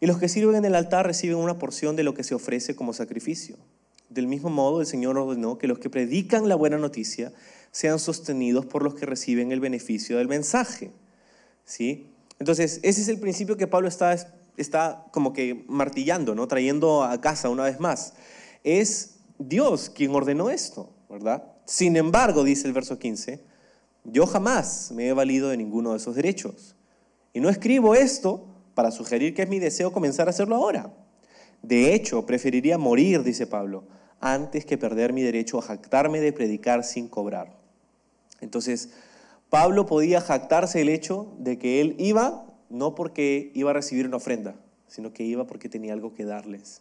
Y los que sirven en el altar reciben una porción de lo que se ofrece como sacrificio. Del mismo modo, el Señor ordenó que los que predican la buena noticia sean sostenidos por los que reciben el beneficio del mensaje. ¿Sí? Entonces, ese es el principio que Pablo está, está como que martillando, ¿no? trayendo a casa una vez más. Es Dios quien ordenó esto, ¿verdad? Sin embargo, dice el verso 15, yo jamás me he valido de ninguno de esos derechos. Y no escribo esto para sugerir que es mi deseo comenzar a hacerlo ahora. De hecho, preferiría morir, dice Pablo, antes que perder mi derecho a jactarme de predicar sin cobrar. Entonces, Pablo podía jactarse el hecho de que él iba no porque iba a recibir una ofrenda, sino que iba porque tenía algo que darles.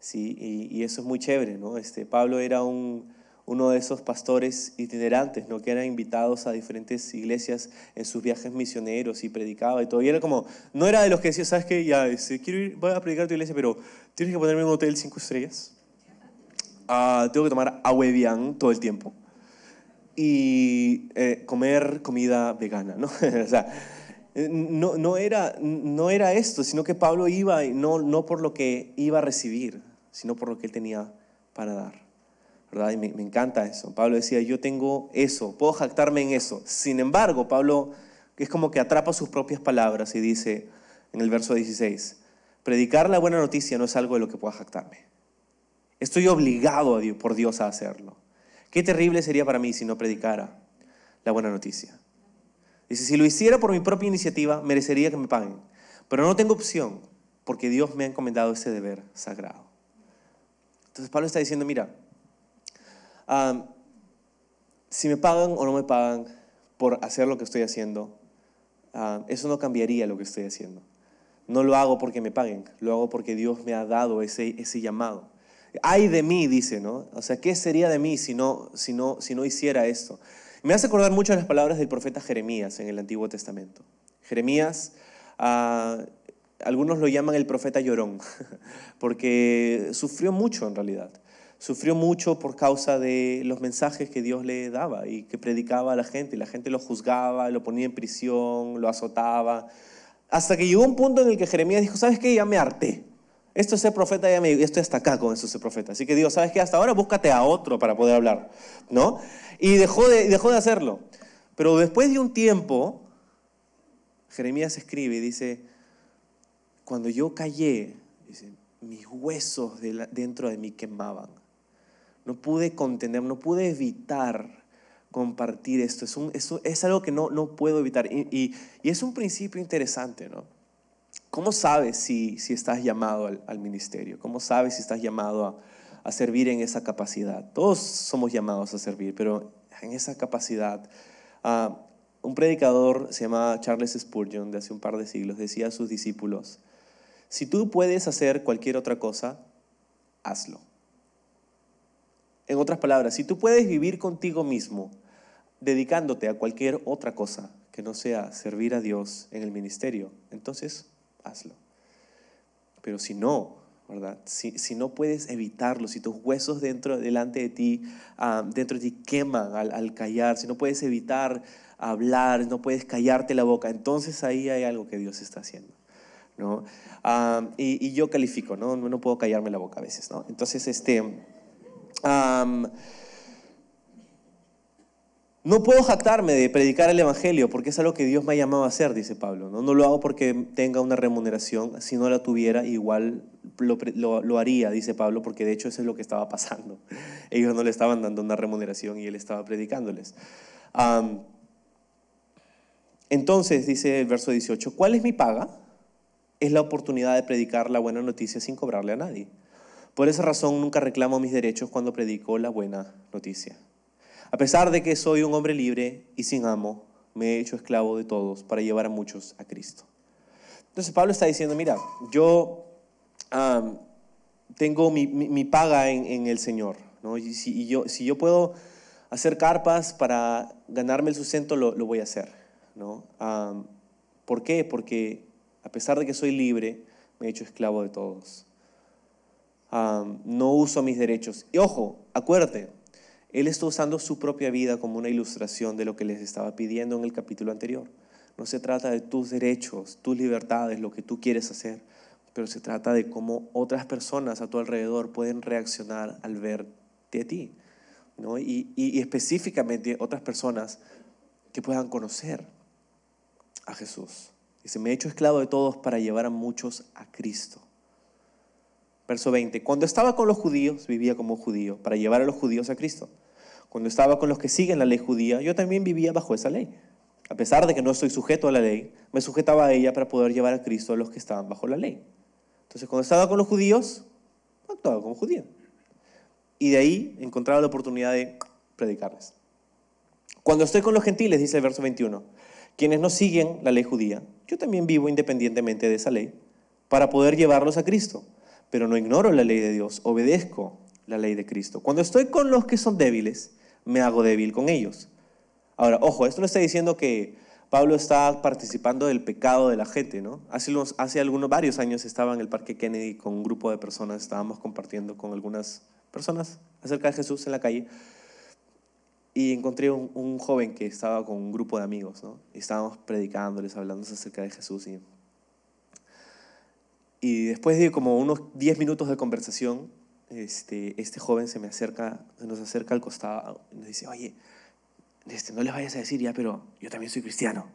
Sí, y, eso es muy chévere, ¿no? Este, Pablo era un, uno de esos pastores itinerantes, ¿no? Que eran invitados a diferentes iglesias en sus viajes misioneros y predicaba y todo. Y era como, no era de los que decía, ¿sabes qué? Ya, este, quiero ir, voy a predicar a tu iglesia, pero tienes que ponerme un hotel cinco estrellas. Ah, tengo que tomar agua todo el tiempo y eh, comer comida vegana, ¿no? o sea, no, era, no era esto, sino que Pablo iba no, no por lo que iba a recibir, sino por lo que él tenía para dar. Me, me encanta eso. Pablo decía, yo tengo eso, puedo jactarme en eso. Sin embargo, Pablo es como que atrapa sus propias palabras y dice en el verso 16, predicar la buena noticia no es algo de lo que pueda jactarme. Estoy obligado por Dios a hacerlo. Qué terrible sería para mí si no predicara la buena noticia. Dice, si lo hiciera por mi propia iniciativa, merecería que me paguen. Pero no tengo opción, porque Dios me ha encomendado ese deber sagrado. Entonces Pablo está diciendo, mira, si me pagan o no me pagan por hacer lo que estoy haciendo, eso no cambiaría lo que estoy haciendo. No lo hago porque me paguen, lo hago porque Dios me ha dado ese, ese llamado. Ay de mí, dice, ¿no? O sea, ¿qué sería de mí si no, si no, si no hiciera esto? Me hace acordar mucho las palabras del profeta Jeremías en el Antiguo Testamento. Jeremías, ah, algunos lo llaman el profeta llorón, porque sufrió mucho en realidad. Sufrió mucho por causa de los mensajes que Dios le daba y que predicaba a la gente. La gente lo juzgaba, lo ponía en prisión, lo azotaba. Hasta que llegó un punto en el que Jeremías dijo, ¿sabes qué? Ya me harté. Esto es ser profeta, ya me estoy hasta acá con eso ser profeta. Así que digo, ¿sabes qué? Hasta ahora búscate a otro para poder hablar, ¿no? Y dejó de, dejó de hacerlo. Pero después de un tiempo, Jeremías escribe y dice, cuando yo callé, mis huesos dentro de mí quemaban. No pude contener, no pude evitar compartir esto. Es, algo que no, no puedo evitar. y es un principio interesante, ¿no? ¿Cómo sabes si, si estás llamado al, ministerio? ¿Cómo sabes si estás llamado a, servir en esa capacidad? Todos somos llamados a servir, pero en esa capacidad. Ah, un predicador se llama Charles Spurgeon de hace un par de siglos, decía a sus discípulos, si tú puedes hacer cualquier otra cosa, hazlo. En otras palabras, si tú puedes vivir contigo mismo, dedicándote a cualquier otra cosa que no sea servir a Dios en el ministerio, entonces hazlo. Pero si no, ¿verdad? Si, si, no puedes evitarlo, si tus huesos dentro, delante de ti, ah, dentro de ti queman al, callar, si no puedes evitar hablar, no puedes callarte la boca, entonces ahí hay algo que Dios está haciendo. ¿no? Ah, y, yo califico, ¿no? ¿no? puedo callarme la boca a veces. ¿no? Entonces, este... No puedo jactarme de predicar el Evangelio porque es algo que Dios me ha llamado a hacer, dice Pablo. No, lo hago porque tenga una remuneración. Si no la tuviera, igual lo, haría, dice Pablo, porque de hecho eso es lo que estaba pasando. Ellos no le estaban dando una remuneración y él estaba predicándoles. entonces, dice el verso 18, ¿cuál es mi paga? es la oportunidad de predicar la buena noticia sin cobrarle a nadie. Por esa razón nunca reclamo mis derechos cuando predico la buena noticia. A pesar de que soy un hombre libre y sin amo, me he hecho esclavo de todos para llevar a muchos a Cristo. Entonces Pablo está diciendo, mira, yo tengo mi, paga en, el Señor, ¿no? y, si, yo, si yo puedo hacer carpas para ganarme el sustento, lo, voy a hacer. ¿no? ¿Por qué? Porque a pesar de que soy libre, me he hecho esclavo de todos. No uso mis derechos. Y ojo, acuérdate, él está usando su propia vida como una ilustración de lo que les estaba pidiendo en el capítulo anterior. No se trata de tus derechos, tus libertades, lo que tú quieres hacer, pero se trata de cómo otras personas a tu alrededor pueden reaccionar al verte a ti. ¿no? Y, y, específicamente otras personas que puedan conocer a Jesús. Dice, me he hecho esclavo de todos para llevar a muchos a Cristo. Verso 20, cuando estaba con los judíos, vivía como judío, para llevar a los judíos a Cristo. Cuando estaba con los que siguen la ley judía, yo también vivía bajo esa ley. A pesar de que no estoy sujeto a la ley, me sujetaba a ella para poder llevar a Cristo a los que estaban bajo la ley. Entonces, cuando estaba con los judíos, actuaba como judío. Y de ahí encontraba la oportunidad de predicarles. Cuando estoy con los gentiles, dice el verso 21, quienes no siguen la ley judía, yo también vivo independientemente de esa ley para poder llevarlos a Cristo. Pero no ignoro la ley de Dios, obedezco la ley de Cristo. Cuando estoy con los que son débiles, me hago débil con ellos. Ahora, ojo, esto no está diciendo que Pablo está participando del pecado de la gente, ¿no? Hace, hace algunos, varios años estaba en el Parque Kennedy con un grupo de personas, estábamos compartiendo con algunas personas acerca de Jesús en la calle y encontré un, joven que estaba con un grupo de amigos, ¿no? Estábamos predicándoles, hablando acerca de Jesús y, y después de como unos 10 minutos de conversación, este, este joven se me acerca, nos acerca al costado y nos dice, oye, este, no les vayas a decir ya, pero yo también soy cristiano.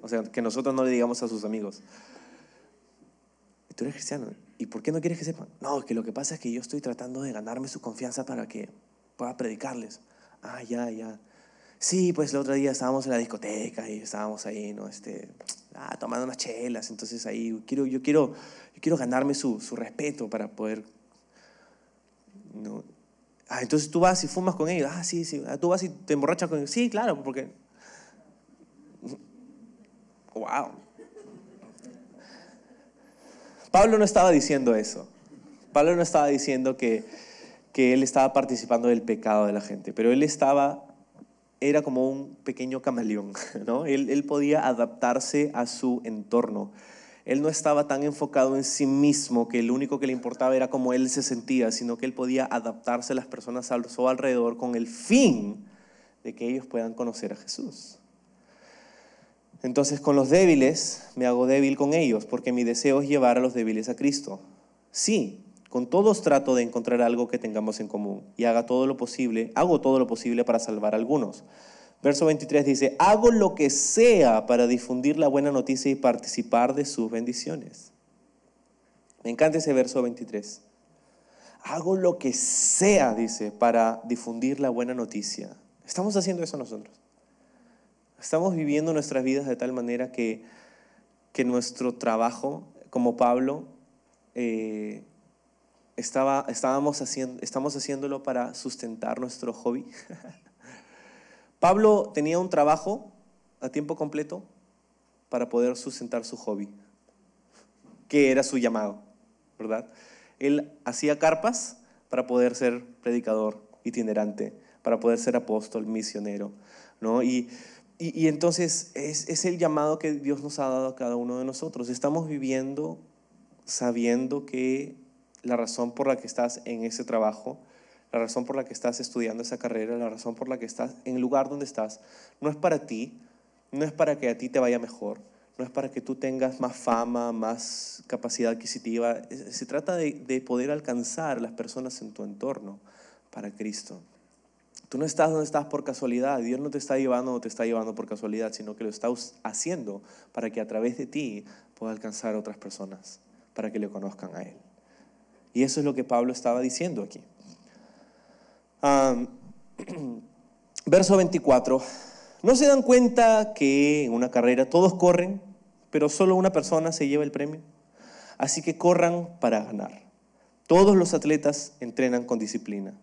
O sea, que nosotros no le digamos a sus amigos, tú eres cristiano, ¿y por qué no quieres que sepan? No, que lo que pasa es que yo estoy tratando de ganarme su confianza para que pueda predicarles. Ah, ya, ya. Sí, pues el otro día estábamos en la discoteca y estábamos ahí, ¿no? Este, ah, tomando unas chelas, entonces ahí quiero, yo, quiero, yo quiero ganarme su, su respeto para poder... ¿no? Ah, entonces tú vas y fumas con ellos. Ah, sí, sí. Ah, tú vas y te emborrachas con ellos. Sí, claro, porque... Wow. Pablo no estaba diciendo eso. Pablo no estaba diciendo que, que él estaba participando del pecado de la gente, pero él estaba, era como un pequeño camaleón, ¿no? Él, podía adaptarse a su entorno él no estaba tan enfocado en sí mismo que lo único que le importaba era cómo él se sentía, sino que él podía adaptarse a las personas a su alrededor con el fin de que ellos puedan conocer a Jesús. Entonces con los débiles me hago débil con ellos, porque mi deseo es llevar a los débiles a Cristo. Sí, con todos trato de encontrar algo que tengamos en común y haga todo lo posible, hago todo lo posible para salvar a algunos. Verso 23 dice, hago lo que sea para difundir la buena noticia y participar de sus bendiciones. Me encanta ese verso 23. Hago lo que sea, dice, para difundir la buena noticia. Estamos haciendo eso nosotros. Estamos viviendo nuestras vidas de tal manera que, que nuestro trabajo, como Pablo, eh, estaba, estábamos haciendo, estamos haciéndolo para sustentar nuestro hobby. Pablo tenía un trabajo a tiempo completo para poder sustentar su hobby, que era su llamado, ¿verdad? Él hacía carpas para poder ser predicador itinerante, para poder ser apóstol, misionero, ¿no? Y, y, entonces es, es el llamado que Dios nos ha dado a cada uno de nosotros. Estamos viviendo sabiendo que la razón por la que estás en ese trabajo la razón por la que estás estudiando esa carrera, la razón por la que estás en el lugar donde estás, no es para ti, no es para que a ti te vaya mejor, no es para que tú tengas más fama, más capacidad adquisitiva, se trata de, poder alcanzar las personas en tu entorno para Cristo. Tú no estás donde estás por casualidad, Dios no te está llevando o te está llevando por casualidad, sino que lo está haciendo para que a través de ti pueda alcanzar a otras personas, para que le conozcan a Él. Y eso es lo que Pablo estaba diciendo aquí. verso 24. ¿No se dan cuenta que en una carrera todos corren, pero solo una persona se lleva el premio. Así que corran para ganar. Todos los atletas entrenan con disciplina.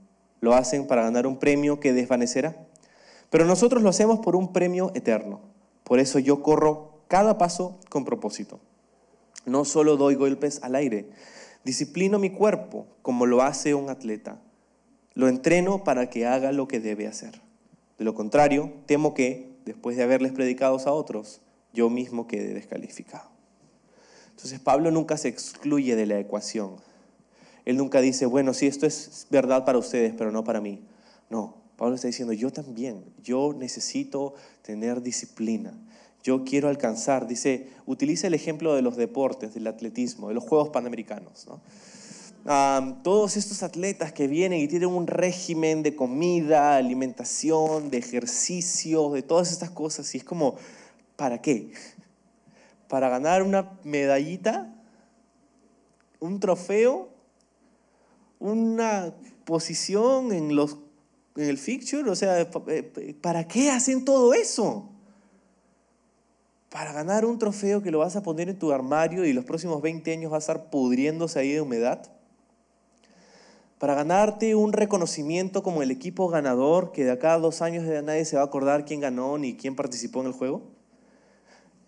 Lo hacen para ganar un premio que desvanecerá. Pero nosotros lo hacemos por un premio eterno. Por eso yo corro cada paso con propósito. No solo doy golpes al aire, disciplino mi cuerpo como lo hace un atleta. Lo entreno para que haga lo que debe hacer. De lo contrario, temo que, después de haberles predicado a otros, yo mismo quede descalificado. Entonces Pablo nunca se excluye de la ecuación. Él nunca dice, bueno, sí, esto es verdad para ustedes, pero no para mí. No, Pablo está diciendo, yo también, yo necesito tener disciplina. Yo quiero alcanzar, dice, utiliza el ejemplo de los deportes, del atletismo, de los Juegos Panamericanos. todos estos atletas que vienen y tienen un régimen de comida, alimentación, de ejercicio, de todas estas cosas, y es como, ¿para qué? ¿Para ganar una medallita? ¿Un trofeo? ¿Una posición en los en el fixture, o sea, eh, ¿para qué hacen todo eso? Para ganar un trofeo que lo vas a poner en tu armario y los próximos 20 años va a estar pudriéndose ahí de humedad. Para ganarte un reconocimiento como el equipo ganador, que de acá a dos años nadie se va a acordar quién ganó ni quién participó en el juego.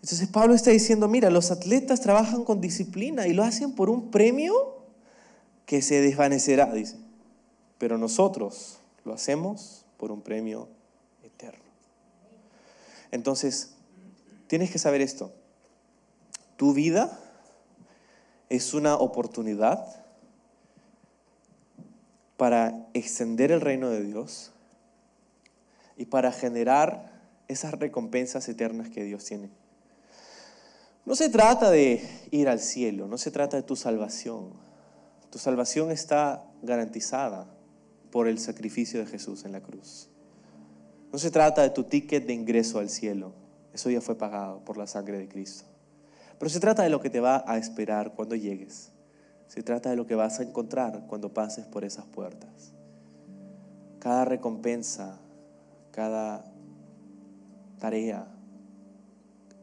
Entonces Pablo está diciendo, mira, los atletas trabajan con disciplina y lo hacen por un premio que se desvanecerá, dice. Pero nosotros, lo hacemos por un premio eterno. Entonces, tienes que saber esto. Tu vida es una oportunidad para extender el reino de Dios y para generar esas recompensas eternas que Dios tiene. No se trata de ir al cielo, no se trata de tu salvación. Tu salvación está garantizada por el sacrificio de Jesús en la cruz. No se trata de tu ticket de ingreso al cielo, eso ya fue pagado por la sangre de Cristo. Pero se trata de lo que te va a esperar cuando llegues. Se trata de lo que vas a encontrar cuando pases por esas puertas. Cada recompensa, cada tarea,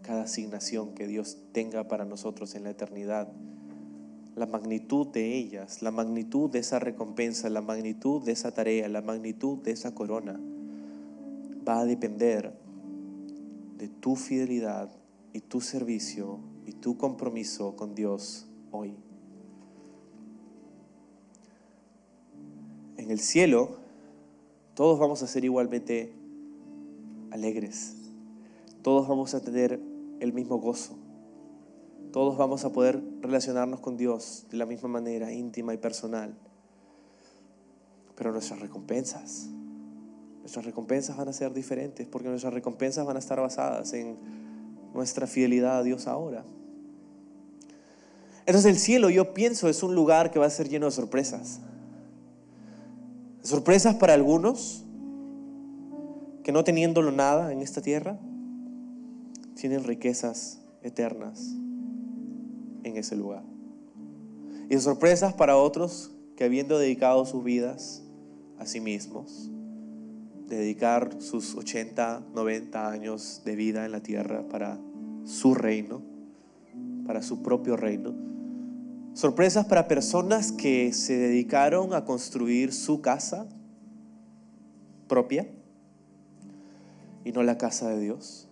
cada asignación que Dios tenga para nosotros en la eternidad la magnitud de ellas, la magnitud de esa recompensa, la magnitud de esa tarea, la magnitud de esa corona, va a depender de tu fidelidad y tu servicio y tu compromiso con Dios hoy. En el cielo, todos vamos a ser igualmente alegres, todos vamos a tener el mismo gozo todos vamos a poder relacionarnos con Dios de la misma manera, íntima y personal. Pero nuestras recompensas, nuestras recompensas van a ser diferentes porque nuestras recompensas van a estar basadas en nuestra fidelidad a Dios ahora. Entonces el cielo, yo pienso, es un lugar que va a ser lleno de sorpresas. Sorpresas para algunos que no teniéndolo nada en esta tierra, tienen riquezas eternas en ese lugar. Y sorpresas para otros que habiendo dedicado sus vidas a sí mismos, dedicar sus 80, 90 años de vida en la tierra para su reino, para su propio reino. Sorpresas para personas que se dedicaron a construir su casa propia y no la casa de Dios.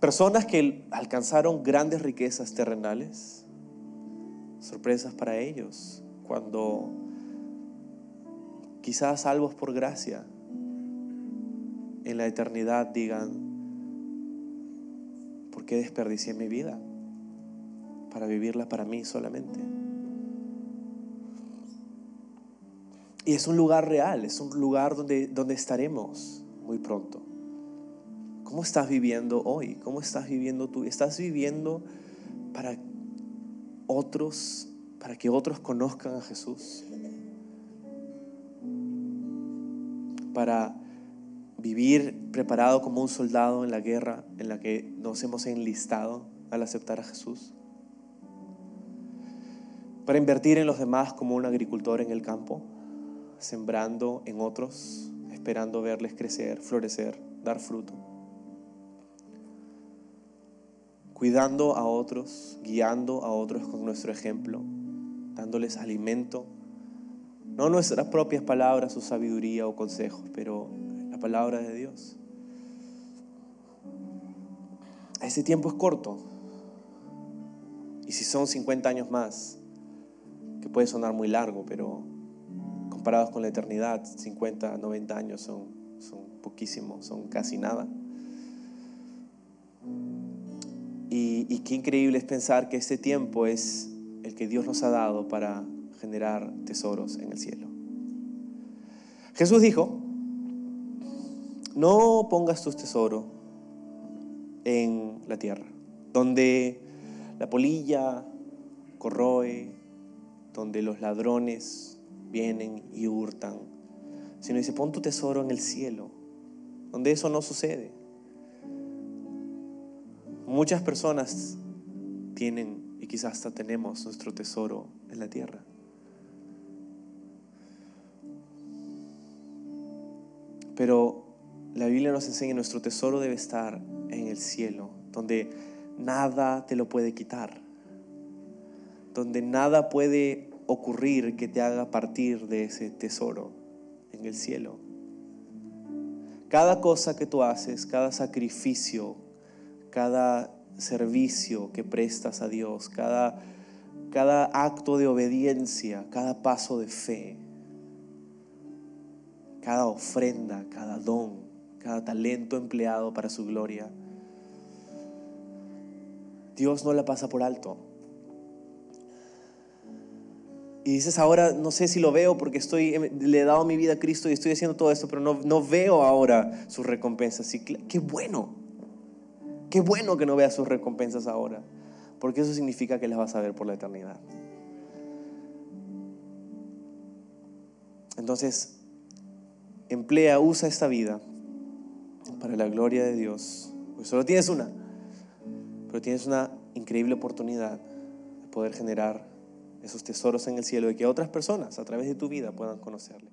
Personas que alcanzaron grandes riquezas terrenales, sorpresas para ellos cuando quizás salvos por gracia en la eternidad digan, ¿por qué desperdicié mi vida para vivirla para mí solamente? Y es un lugar real, es un lugar donde, donde estaremos muy pronto. ¿Cómo estás viviendo hoy? ¿Cómo estás viviendo tú? ¿Estás viviendo para otros, para que otros conozcan a Jesús? Para vivir preparado como un soldado en la guerra en la que nos hemos enlistado al aceptar a Jesús? Para invertir en los demás como un agricultor en el campo, sembrando en otros, esperando verles crecer, florecer, dar fruto. cuidando a otros, guiando a otros con nuestro ejemplo, dándoles alimento, no nuestras propias palabras o sabiduría o consejos, pero la palabra de Dios. Ese tiempo es corto. Y si son 50 años más, que puede sonar muy largo, pero comparados con la eternidad, 50, 90 años son, son poquísimos, son casi nada. Y, qué increíble es pensar que este tiempo es el que Dios nos ha dado para generar tesoros en el cielo. Jesús dijo, no pongas tus tesoros en la tierra, donde la polilla corroe, donde los ladrones vienen y hurtan, sino dice, pon tu tesoro en el cielo, donde eso no sucede. Muchas personas tienen y quizás hasta tenemos nuestro tesoro en la tierra. Pero la Biblia nos enseña que nuestro tesoro debe estar en el cielo, donde nada te lo puede quitar, donde nada puede ocurrir que te haga partir de ese tesoro en el cielo. Cada cosa que tú haces, cada sacrificio, cada servicio que prestas a Dios, cada, cada acto de obediencia, cada paso de fe, cada ofrenda, cada don, cada talento empleado para su gloria. Dios no la pasa por alto. Y dices, ahora no sé si lo veo porque estoy, le he dado mi vida a Cristo y estoy haciendo todo esto, pero no, no veo ahora sus recompensas. Qué bueno, Qué bueno que no veas sus recompensas ahora, porque eso significa que las vas a ver por la eternidad. Entonces, emplea, usa esta vida para la gloria de Dios. Pues solo tienes una, pero tienes una increíble oportunidad de poder generar esos tesoros en el cielo y que otras personas a través de tu vida puedan conocerle.